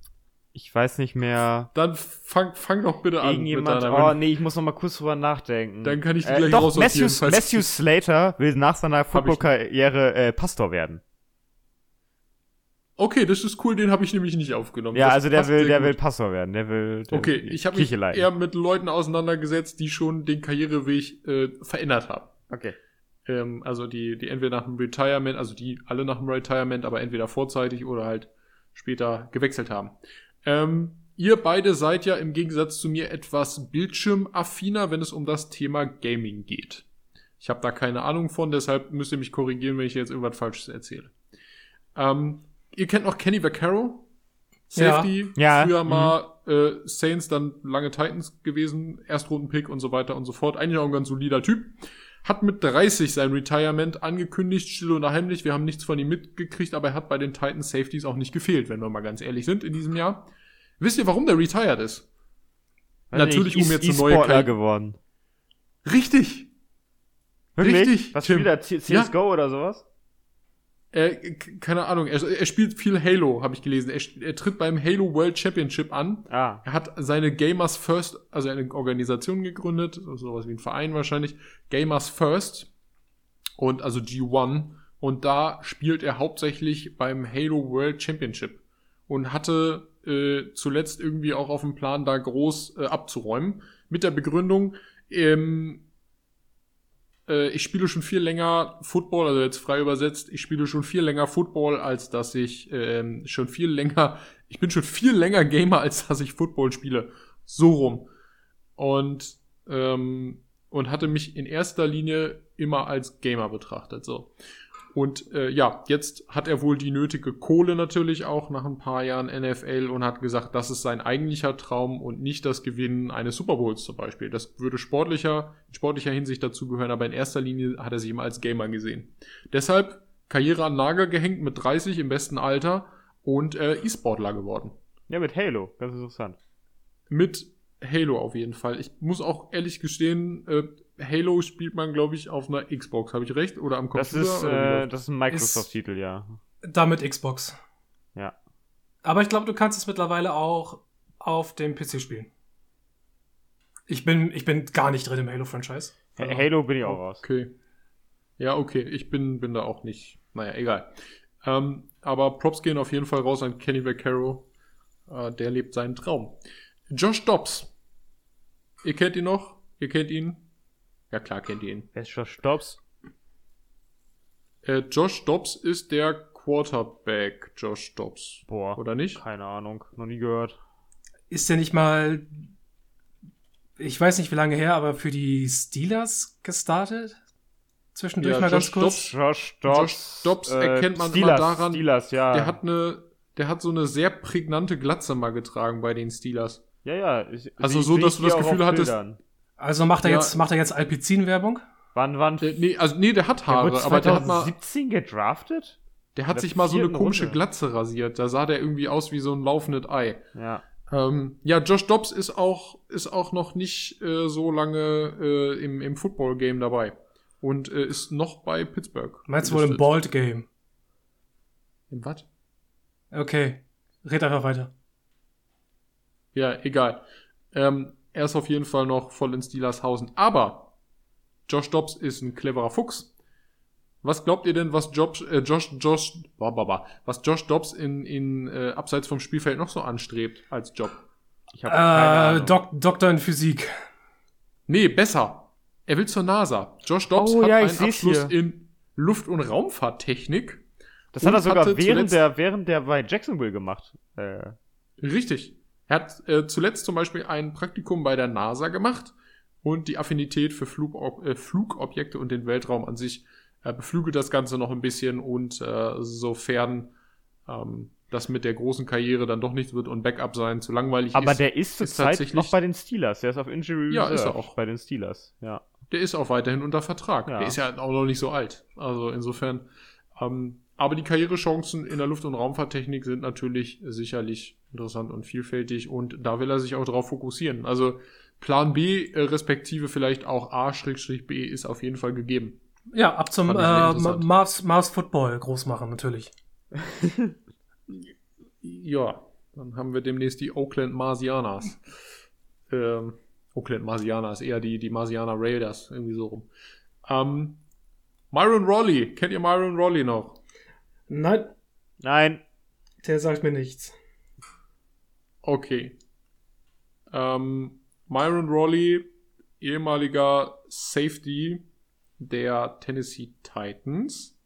ich weiß nicht mehr. Dann fang, fang doch bitte an. Irgendjemand, oh nee, ich muss noch mal kurz drüber nachdenken. Dann kann ich die äh, gleich doch, Matthew, Matthew Slater will nach seiner Footballkarriere äh, Pastor werden. Okay, das ist cool, den habe ich nämlich nicht aufgenommen. Ja, das also der will, der will Pastor werden, der will. Der okay, ich habe mich leiten. eher mit Leuten auseinandergesetzt, die schon den Karriereweg äh, verändert haben. Okay. Ähm, also die, die entweder nach dem Retirement, also die alle nach dem Retirement, aber entweder vorzeitig oder halt später gewechselt haben. Ähm, ihr beide seid ja im Gegensatz zu mir etwas bildschirmaffiner, wenn es um das Thema Gaming geht. Ich habe da keine Ahnung von, deshalb müsst ihr mich korrigieren, wenn ich jetzt irgendwas Falsches erzähle. Ähm, ihr kennt noch Kenny Vaccaro? Safety, ja. früher mhm. mal äh, Saints, dann lange Titans gewesen, Erstrundenpick und so weiter und so fort. Eigentlich auch ein ganz solider Typ. Hat mit 30 sein Retirement angekündigt, still und heimlich. Wir haben nichts von ihm mitgekriegt, aber er hat bei den Titans Safeties auch nicht gefehlt, wenn wir mal ganz ehrlich sind in diesem Jahr. Wisst ihr, warum der retired ist? Weil Natürlich, um jetzt eine neue Karriere geworden. Richtig. Wirklich? Richtig. Was Tim. spielt er? CSGO ja. oder sowas? Äh, keine Ahnung, er, er, spielt viel Halo, habe ich gelesen. Er, er, tritt beim Halo World Championship an. Ah. Er hat seine Gamers First, also eine Organisation gegründet, also sowas wie ein Verein wahrscheinlich, Gamers First und also G1 und da spielt er hauptsächlich beim Halo World Championship und hatte äh, zuletzt irgendwie auch auf dem Plan, da groß äh, abzuräumen. Mit der Begründung, ähm, äh, ich spiele schon viel länger Football, also jetzt frei übersetzt, ich spiele schon viel länger Football, als dass ich ähm, schon viel länger, ich bin schon viel länger Gamer, als dass ich Football spiele. So rum. Und, ähm, und hatte mich in erster Linie immer als Gamer betrachtet. So. Und äh, ja, jetzt hat er wohl die nötige Kohle natürlich auch nach ein paar Jahren NFL und hat gesagt, das ist sein eigentlicher Traum und nicht das Gewinnen eines Super Bowls zum Beispiel. Das würde sportlicher, in sportlicher Hinsicht dazugehören, aber in erster Linie hat er sich immer als Gamer gesehen. Deshalb Karriere an Nagel gehängt mit 30 im besten Alter und äh, E-Sportler geworden. Ja, mit Halo, ganz interessant. Mit Halo auf jeden Fall. Ich muss auch ehrlich gestehen, äh, Halo spielt man, glaube ich, auf einer Xbox. Habe ich recht? Oder am Computer? Das ist, äh, das ist ein Microsoft-Titel, ja. Damit Xbox. Ja. Aber ich glaube, du kannst es mittlerweile auch auf dem PC spielen. Ich bin, ich bin gar nicht drin im Halo-Franchise. Also, Halo bin ich auch raus. Okay. Ja, okay. Ich bin, bin da auch nicht. Naja, egal. Ähm, aber Props gehen auf jeden Fall raus an Kenny Vaccaro. Äh, der lebt seinen Traum. Josh Dobbs. Ihr kennt ihn noch? Ihr kennt ihn? Ja, klar kennt ihr ihn. Wer ist Josh Dobbs? Äh, Josh Dobbs ist der Quarterback Josh Dobbs. Boah. Oder nicht? Keine Ahnung. Noch nie gehört. Ist der nicht mal, ich weiß nicht wie lange her, aber für die Steelers gestartet? Zwischendurch ja, mal Josh ganz kurz. Dobbs, Josh Dobbs, Josh Dobbs äh, erkennt man Steelers, immer daran, Steelers, ja. der hat eine, der hat so eine sehr prägnante Glatze mal getragen bei den Steelers. Ja, ja. Ich, also so, dass du das Gefühl hattest, also macht er ja. jetzt, macht er jetzt Alpizin-Werbung? Wann, wann? Der, nee, also nee, der hat Haare, der aber der hat mal. 17 gedraftet? Der hat sich mal so eine komische Runde. Glatze rasiert. Da sah der irgendwie aus wie so ein laufendes Ei. Ja. Ähm, ja, Josh Dobbs ist auch, ist auch noch nicht äh, so lange äh, im, im Football-Game dabei. Und äh, ist noch bei Pittsburgh. Meinst du wohl im Bald-Game? Im was? Okay. Red einfach weiter. Ja, egal. Ähm, er ist auf jeden Fall noch voll in Steelershausen. Aber Josh Dobbs ist ein cleverer Fuchs. Was glaubt ihr denn, was Josh, äh, Josh, Josh, bah, bah, bah, was Josh Dobbs in, in äh, abseits vom Spielfeld noch so anstrebt als Job? Ich habe keine äh, Dok Doktor in Physik. Nee, besser. Er will zur NASA. Josh Dobbs oh, hat ja, einen Abschluss hier. in Luft- und Raumfahrttechnik. Das hat er sogar während der, während der bei Jacksonville gemacht. Äh. Richtig. Er hat äh, zuletzt zum Beispiel ein Praktikum bei der NASA gemacht und die Affinität für Flug, äh, Flugobjekte und den Weltraum an sich äh, beflügelt das Ganze noch ein bisschen und äh, sofern ähm, das mit der großen Karriere dann doch nicht wird und Backup sein zu langweilig Aber ist. Aber der ist zurzeit noch bei den Steelers. Der ist auf Injury ja, ist er auch bei den Steelers. Ja. Der ist auch weiterhin unter Vertrag. Ja. Der ist ja auch noch nicht so alt. Also insofern. Ähm, aber die Karrierechancen in der Luft- und Raumfahrttechnik sind natürlich sicherlich interessant und vielfältig und da will er sich auch drauf fokussieren. Also Plan B äh, respektive vielleicht auch A-B ist auf jeden Fall gegeben. Ja, ab zum äh, Mars, Mars Football groß machen, natürlich. *laughs* ja, dann haben wir demnächst die Oakland Marsianas. ähm, Oakland Marsianas, eher die, die Marsianer Raiders, irgendwie so rum. Ähm, Myron Rolly, kennt ihr Myron Rolly noch? Nein. Nein. Der sagt mir nichts. Okay. Ähm, Myron Rowley, ehemaliger Safety der Tennessee Titans.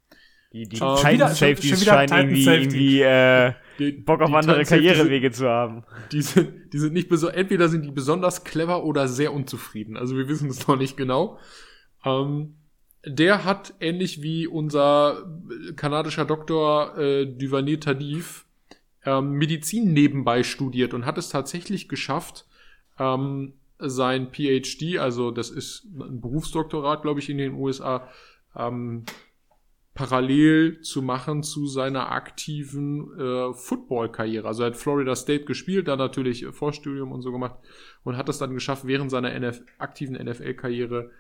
Die, die ähm, Titans Safeties scheinen irgendwie, irgendwie äh, die, Bock auf andere Karrierewege zu haben. Die sind, die sind nicht besonders, entweder sind die besonders clever oder sehr unzufrieden. Also wir wissen es noch nicht genau. Ähm, der hat ähnlich wie unser kanadischer Doktor äh, Duvernay Tadif ähm, Medizin nebenbei studiert und hat es tatsächlich geschafft, ähm, sein PhD, also das ist ein Berufsdoktorat, glaube ich, in den USA, ähm, parallel zu machen zu seiner aktiven äh, Football-Karriere. Also er hat Florida State gespielt, da natürlich Vorstudium und so gemacht und hat es dann geschafft, während seiner NF aktiven NFL-Karriere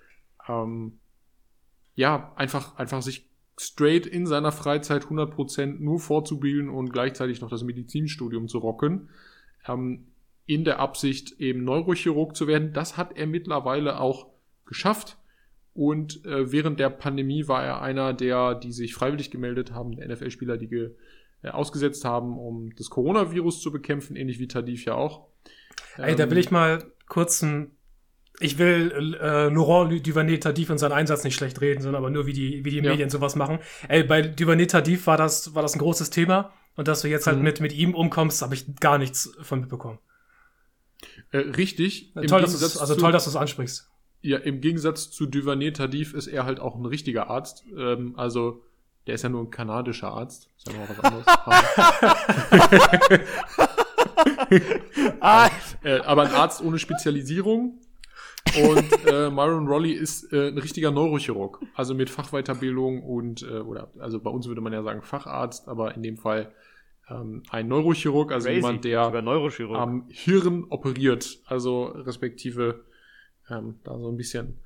ähm, ja einfach einfach sich straight in seiner Freizeit 100% nur vorzubilden und gleichzeitig noch das Medizinstudium zu rocken. Ähm, in der Absicht, eben Neurochirurg zu werden. Das hat er mittlerweile auch geschafft. Und äh, während der Pandemie war er einer der, die sich freiwillig gemeldet haben, der NFL-Spieler, die ge, äh, ausgesetzt haben, um das Coronavirus zu bekämpfen, ähnlich wie Tadif ja auch. Ey, ähm, da will ich mal kurz ein ich will äh, Laurent Duvernay Tardif und seinen Einsatz nicht schlecht reden, sondern aber nur wie die wie die ja. Medien sowas machen. Ey, bei Duvernay Tardif war das war das ein großes Thema und dass du jetzt halt mhm. mit mit ihm umkommst, habe ich gar nichts von mitbekommen. Äh, richtig. Ja, toll, dass du, also toll, dass du es ansprichst. Ja, im Gegensatz zu Duvernay Tardif ist er halt auch ein richtiger Arzt. Ähm, also der ist ja nur ein kanadischer Arzt. Ist ja noch was anderes. ah. *laughs* *laughs* äh, aber ein Arzt ohne Spezialisierung und äh, Myron Rolly ist äh, ein richtiger Neurochirurg, also mit Fachweiterbildung und, äh, oder, also bei uns würde man ja sagen Facharzt, aber in dem Fall ähm, ein Neurochirurg, also Crazy. jemand, der am Hirn operiert, also respektive ähm, da so ein bisschen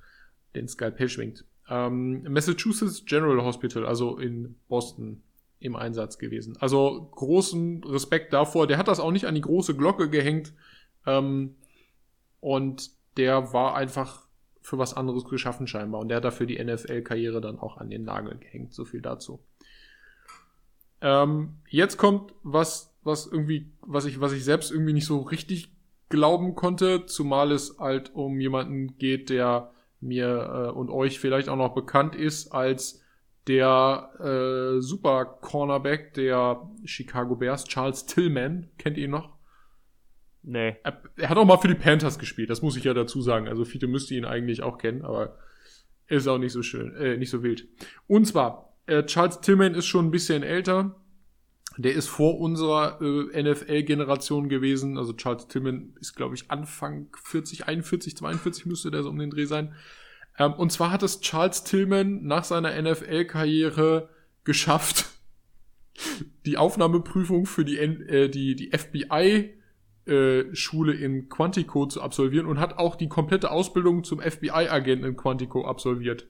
den Skalpell schwingt. Ähm, Massachusetts General Hospital, also in Boston im Einsatz gewesen. Also großen Respekt davor. Der hat das auch nicht an die große Glocke gehängt. Ähm, und der war einfach für was anderes geschaffen scheinbar. Und der hat dafür die NFL-Karriere dann auch an den Nagel gehängt. So viel dazu. Ähm, jetzt kommt was, was irgendwie, was ich, was ich selbst irgendwie nicht so richtig glauben konnte, zumal es halt um jemanden geht, der mir äh, und euch vielleicht auch noch bekannt ist als der äh, Super Cornerback der Chicago Bears, Charles Tillman. Kennt ihr ihn noch? Nee. Er, hat auch mal für die Panthers gespielt, das muss ich ja dazu sagen. Also viele müsste ihn eigentlich auch kennen, aber ist auch nicht so schön, äh, nicht so wild. Und zwar, äh, Charles Tillman ist schon ein bisschen älter. Der ist vor unserer äh, NFL-Generation gewesen. Also Charles Tillman ist, glaube ich, Anfang 40, 41, 42 müsste der so um den Dreh sein. Ähm, und zwar hat es Charles Tillman nach seiner NFL-Karriere geschafft, *laughs* die Aufnahmeprüfung für die, äh, die, die FBI äh, Schule in Quantico zu absolvieren und hat auch die komplette Ausbildung zum FBI-Agenten in Quantico absolviert.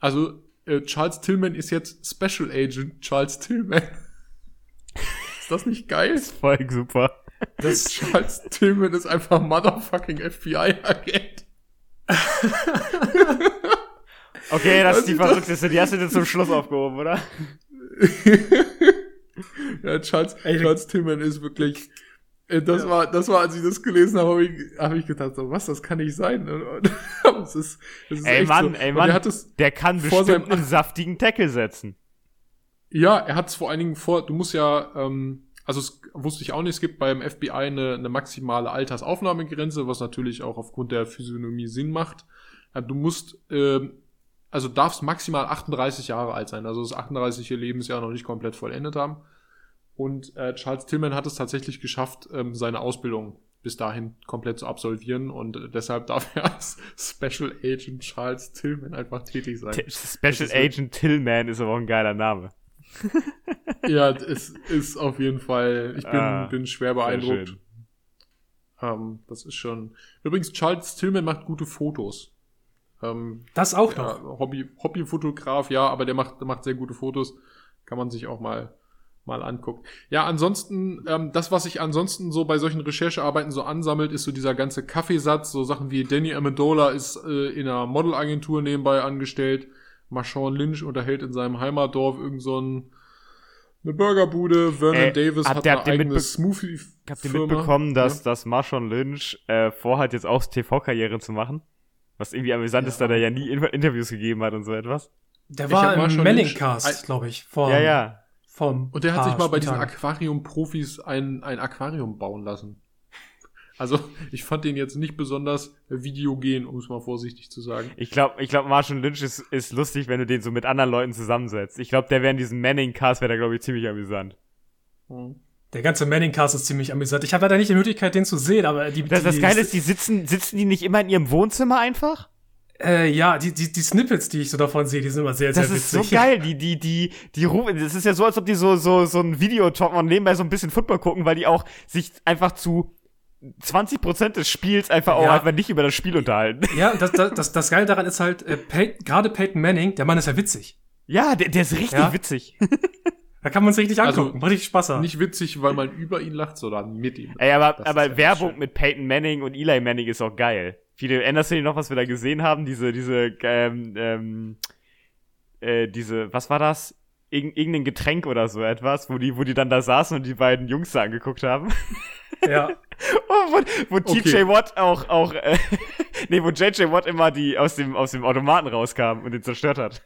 Also äh, Charles Tillman ist jetzt Special Agent Charles Tillman. *laughs* ist das nicht geil? Das ist voll super. Das *laughs* Charles Tillman ist einfach motherfucking FBI-Agent. *laughs* okay, das ist die verrückteste. Die hast du dir zum Schluss aufgehoben, oder? ja, Charles, Charles Tillman ist wirklich das ja. war, das war, als ich das gelesen habe, habe ich, hab ich gedacht, so, was, das kann nicht sein. *laughs* das ist, das ist ey Mann, so. ey Mann, der kann bestimmt einen saftigen Tackle setzen. Ja, er hat es vor allen Dingen vor, du musst ja, ähm, also es wusste ich auch nicht, es gibt beim FBI eine, eine maximale Altersaufnahmegrenze, was natürlich auch aufgrund der Physiognomie Sinn macht. Du musst, äh, also darfst maximal 38 Jahre alt sein, also das 38. Lebensjahr noch nicht komplett vollendet haben. Und äh, Charles Tillman hat es tatsächlich geschafft, ähm, seine Ausbildung bis dahin komplett zu absolvieren und äh, deshalb *laughs* darf er als Special Agent Charles Tillman einfach tätig sein. T Special Agent Tillman ist aber auch ein geiler Name. *laughs* ja, es ist auf jeden Fall, ich bin, ah, bin schwer beeindruckt. Ähm, das ist schon. Übrigens, Charles Tillman macht gute Fotos. Ähm, das auch noch. Ja, Hobby, Hobbyfotograf, ja, aber der macht, der macht sehr gute Fotos. Kann man sich auch mal mal anguckt. Ja, ansonsten, ähm, das, was sich ansonsten so bei solchen Recherchearbeiten so ansammelt, ist so dieser ganze Kaffeesatz, so Sachen wie Danny Amendola ist äh, in einer Modelagentur nebenbei angestellt, Marshawn Lynch unterhält in seinem Heimatdorf irgend so ein, eine Burgerbude, Vernon äh, Davis hat, hat eine eigene Smoothie Habt ihr mitbekommen, dass, ja? dass Marshawn Lynch äh, vorhat, jetzt auch TV-Karriere zu machen? Was irgendwie amüsant ja. ist, da der ja nie Interviews gegeben hat und so etwas. Der war im Manning-Cast, glaube ich, vor ja, ja. Vom und der hat sich mal bei diesen Aquarium-Profis ein, ein Aquarium bauen lassen. Also, ich fand den jetzt nicht besonders videogen, um es mal vorsichtig zu sagen. Ich glaube, ich glaub, Marshall Lynch ist, ist lustig, wenn du den so mit anderen Leuten zusammensetzt. Ich glaube, der wäre in diesem Manning-Cast, wäre der, glaube ich, ziemlich amüsant. Hm. Der ganze Manning-Cast ist ziemlich amüsant. Ich habe leider nicht die Möglichkeit, den zu sehen, aber die. Das, das Geile ist, die sitzen, sitzen die nicht immer in ihrem Wohnzimmer einfach? Äh, ja, die, die, die Snippets, die ich so davon sehe, die sind immer sehr, das sehr witzig. Das ist so geil. *laughs* Die, die, die, die rufen, das ist ja so, als ob die so, so, so ein Videotalk und nebenbei so ein bisschen Football gucken, weil die auch sich einfach zu 20% des Spiels einfach auch einfach nicht über das Spiel unterhalten. *laughs* Ja, das, das, das, das Geile daran ist halt, äh, gerade Peyton Manning, der Mann ist ja witzig. Ja, der, der ist richtig ja? witzig. *laughs* Da kann man es richtig angucken, also, richtig Spaß haben. Nicht witzig, weil man über ihn lacht, sondern mit ihm. Ey, aber, aber Werbung schön. mit Peyton Manning und Eli Manning ist auch geil. Viele, erinnerst du dich noch, was wir da gesehen haben? Diese, diese, ähm, ähm, äh, diese, was war das? Irg irgendein Getränk oder so etwas, wo die, wo die dann da saßen und die beiden Jungs da angeguckt haben. *laughs* Ja. *laughs* wo, wo okay. TJ Watt auch, auch, äh, *laughs* nee, wo JJ Watt immer die aus dem, aus dem Automaten rauskam und den zerstört hat.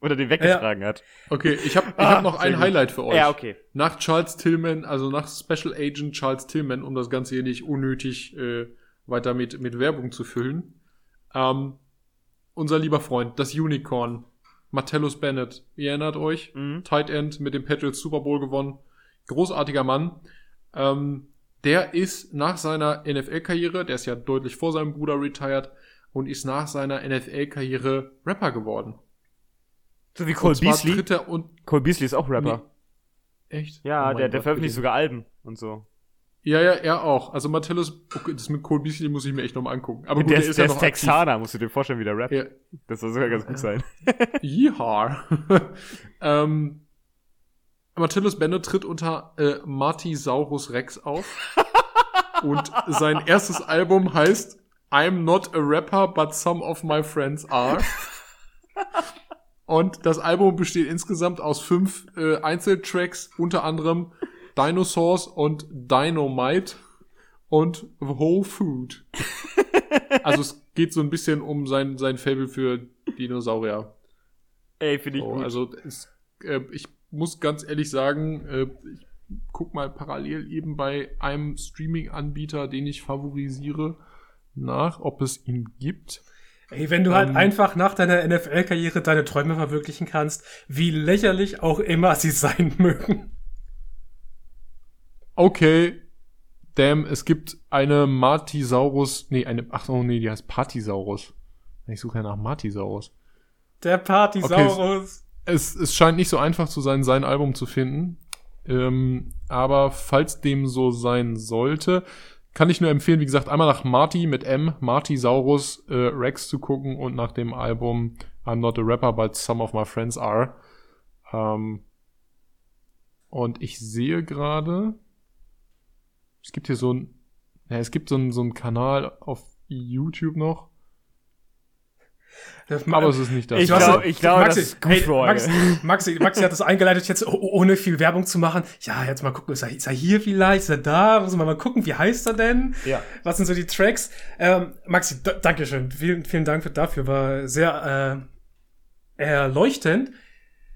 Oder den weggetragen ja. hat. Okay, ich habe ich ah, hab noch ein. Highlight für euch. Ja, okay. Nach Charles Tillman, also nach Special Agent Charles Tillman, um das Ganze hier nicht unnötig äh, weiter mit, mit Werbung zu füllen. Ähm, unser lieber Freund, das Unicorn, Martellus Bennett. Ihr erinnert euch? Mhm. Tight End mit dem Patriots Super Bowl gewonnen. Großartiger Mann. Ähm, der ist nach seiner NFL-Karriere, der ist ja deutlich vor seinem Bruder retired, und ist nach seiner NFL-Karriere Rapper geworden. So wie Cole Beasley. Cole Beasley ist auch Rapper. Nee. Echt? Ja, oh der, der veröffentlicht sogar Alben und so. Ja, ja, er auch. Also Matthäus, okay, das mit Cole Beasley muss ich mir echt nochmal angucken. Aber gut, der, der ist, der ja ist Texaner, musst du dir vorstellen, wie der rappt. Ja. Das soll sogar ganz gut sein. *laughs* Yeehaw. *laughs* ähm, Martellus Bennett tritt unter äh, Martisaurus Rex auf. *laughs* und sein erstes Album heißt I'm not a rapper, but some of my friends are. Und das Album besteht insgesamt aus fünf äh, Einzeltracks, unter anderem Dinosaurs und Dynamite und Whole Food. *laughs* also es geht so ein bisschen um sein, sein Fable für Dinosaurier. Ey, finde ich so, gut. Also es, äh, ich muss ganz ehrlich sagen, äh, ich guck mal parallel eben bei einem Streaming-Anbieter, den ich favorisiere, nach, ob es ihn gibt. Ey, wenn du halt ähm, einfach nach deiner NFL-Karriere deine Träume verwirklichen kannst, wie lächerlich auch immer sie *laughs* sein mögen. Okay, damn, es gibt eine Martisaurus, nee, eine, ach so, nee, die heißt Partisaurus. Ich suche ja nach Martisaurus. Der Partisaurus. Okay, es, es scheint nicht so einfach zu sein, sein Album zu finden. Ähm, aber falls dem so sein sollte, kann ich nur empfehlen, wie gesagt, einmal nach Marty mit M, Marty Saurus äh, Rex zu gucken und nach dem Album I'm Not a Rapper, but Some of My Friends Are. Ähm, und ich sehe gerade, es gibt hier so ein, ja, es gibt so ein, so ein Kanal auf YouTube noch. Aber es ist nicht das. Ich glaube, ich glaub, Maxi, das ist gut hey, Maxi, Maxi, Maxi hat das eingeleitet, jetzt ohne viel Werbung zu machen. Ja, jetzt mal gucken, ist er, ist er hier vielleicht? Ist er da? Muss man mal gucken, wie heißt er denn? Ja. Was sind so die Tracks? Ähm, Maxi, Dankeschön. Vielen, vielen Dank für dafür. War sehr äh, erleuchtend.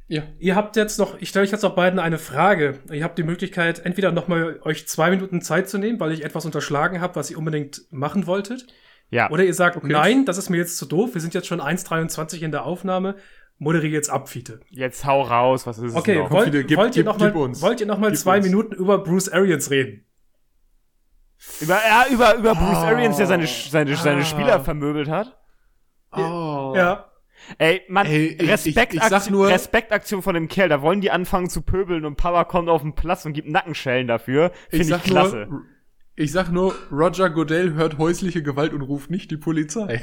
Ja. Ihr habt jetzt noch, ich stelle euch jetzt auch beiden eine Frage. Ihr habt die Möglichkeit, entweder nochmal euch zwei Minuten Zeit zu nehmen, weil ich etwas unterschlagen habe, was ihr unbedingt machen wolltet. Ja. Oder ihr sagt, okay. nein, das ist mir jetzt zu doof. Wir sind jetzt schon 1,23 in der Aufnahme. Moderiere jetzt ab, Fiete. Jetzt hau raus, was ist okay, es noch? Wollt, Fiete, gib, wollt, ihr noch mal, wollt ihr noch mal zwei uns. Minuten über Bruce Arians reden? Über, ja, über, über Bruce oh. Arians, der seine, seine, seine Spieler vermöbelt hat? Oh. Ja. Ey, man, Ey, Respektaktion Respekt von dem Kerl. Da wollen die anfangen zu pöbeln und Papa kommt auf den Platz und gibt Nackenschellen dafür. Finde ich, ich klasse. Nur, ich sag nur, Roger Goodell hört häusliche Gewalt und ruft nicht die Polizei.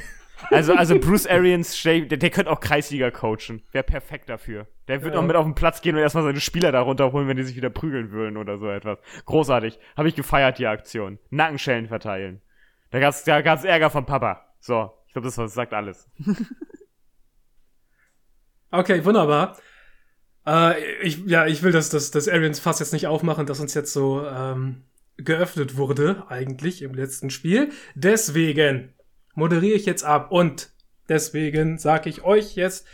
Also, also *laughs* Bruce Arians, der, der könnte auch Kreisliga coachen. Wäre perfekt dafür. Der wird ja. auch mit auf den Platz gehen und erstmal seine Spieler da runterholen, wenn die sich wieder prügeln würden oder so etwas. Großartig. Habe ich gefeiert, die Aktion. Nackenschellen verteilen. Da gab's, da gab's Ärger von Papa. So, ich glaube, das sagt alles. *laughs* okay, wunderbar. Äh, ich, ja, ich will das, das, das Arians Fass jetzt nicht aufmachen, dass uns jetzt so ähm, geöffnet wurde, eigentlich im letzten Spiel. Deswegen moderiere ich jetzt ab und deswegen sage ich euch jetzt,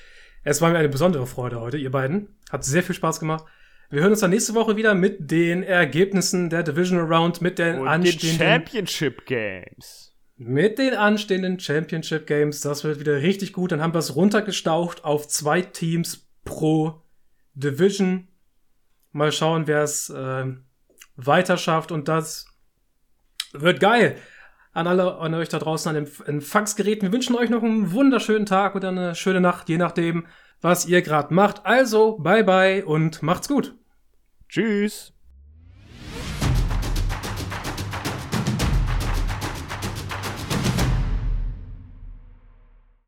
es war mir eine besondere Freude heute, ihr beiden. Hat sehr viel Spaß gemacht. Wir hören uns dann nächste Woche wieder mit den Ergebnissen der Divisional Round, mit den und anstehenden Championship Games. Mit den anstehenden Championship Games. Das wird wieder richtig gut. Dann haben wir es runtergestaucht auf zwei Teams pro Division. Mal schauen, wer es äh, weiter schafft und das wird geil. An alle an euch da draußen an den Empfangsgeräten. Wir wünschen euch noch einen wunderschönen Tag oder eine schöne Nacht, je nachdem, was ihr gerade macht. Also, bye bye und macht's gut. Tschüss.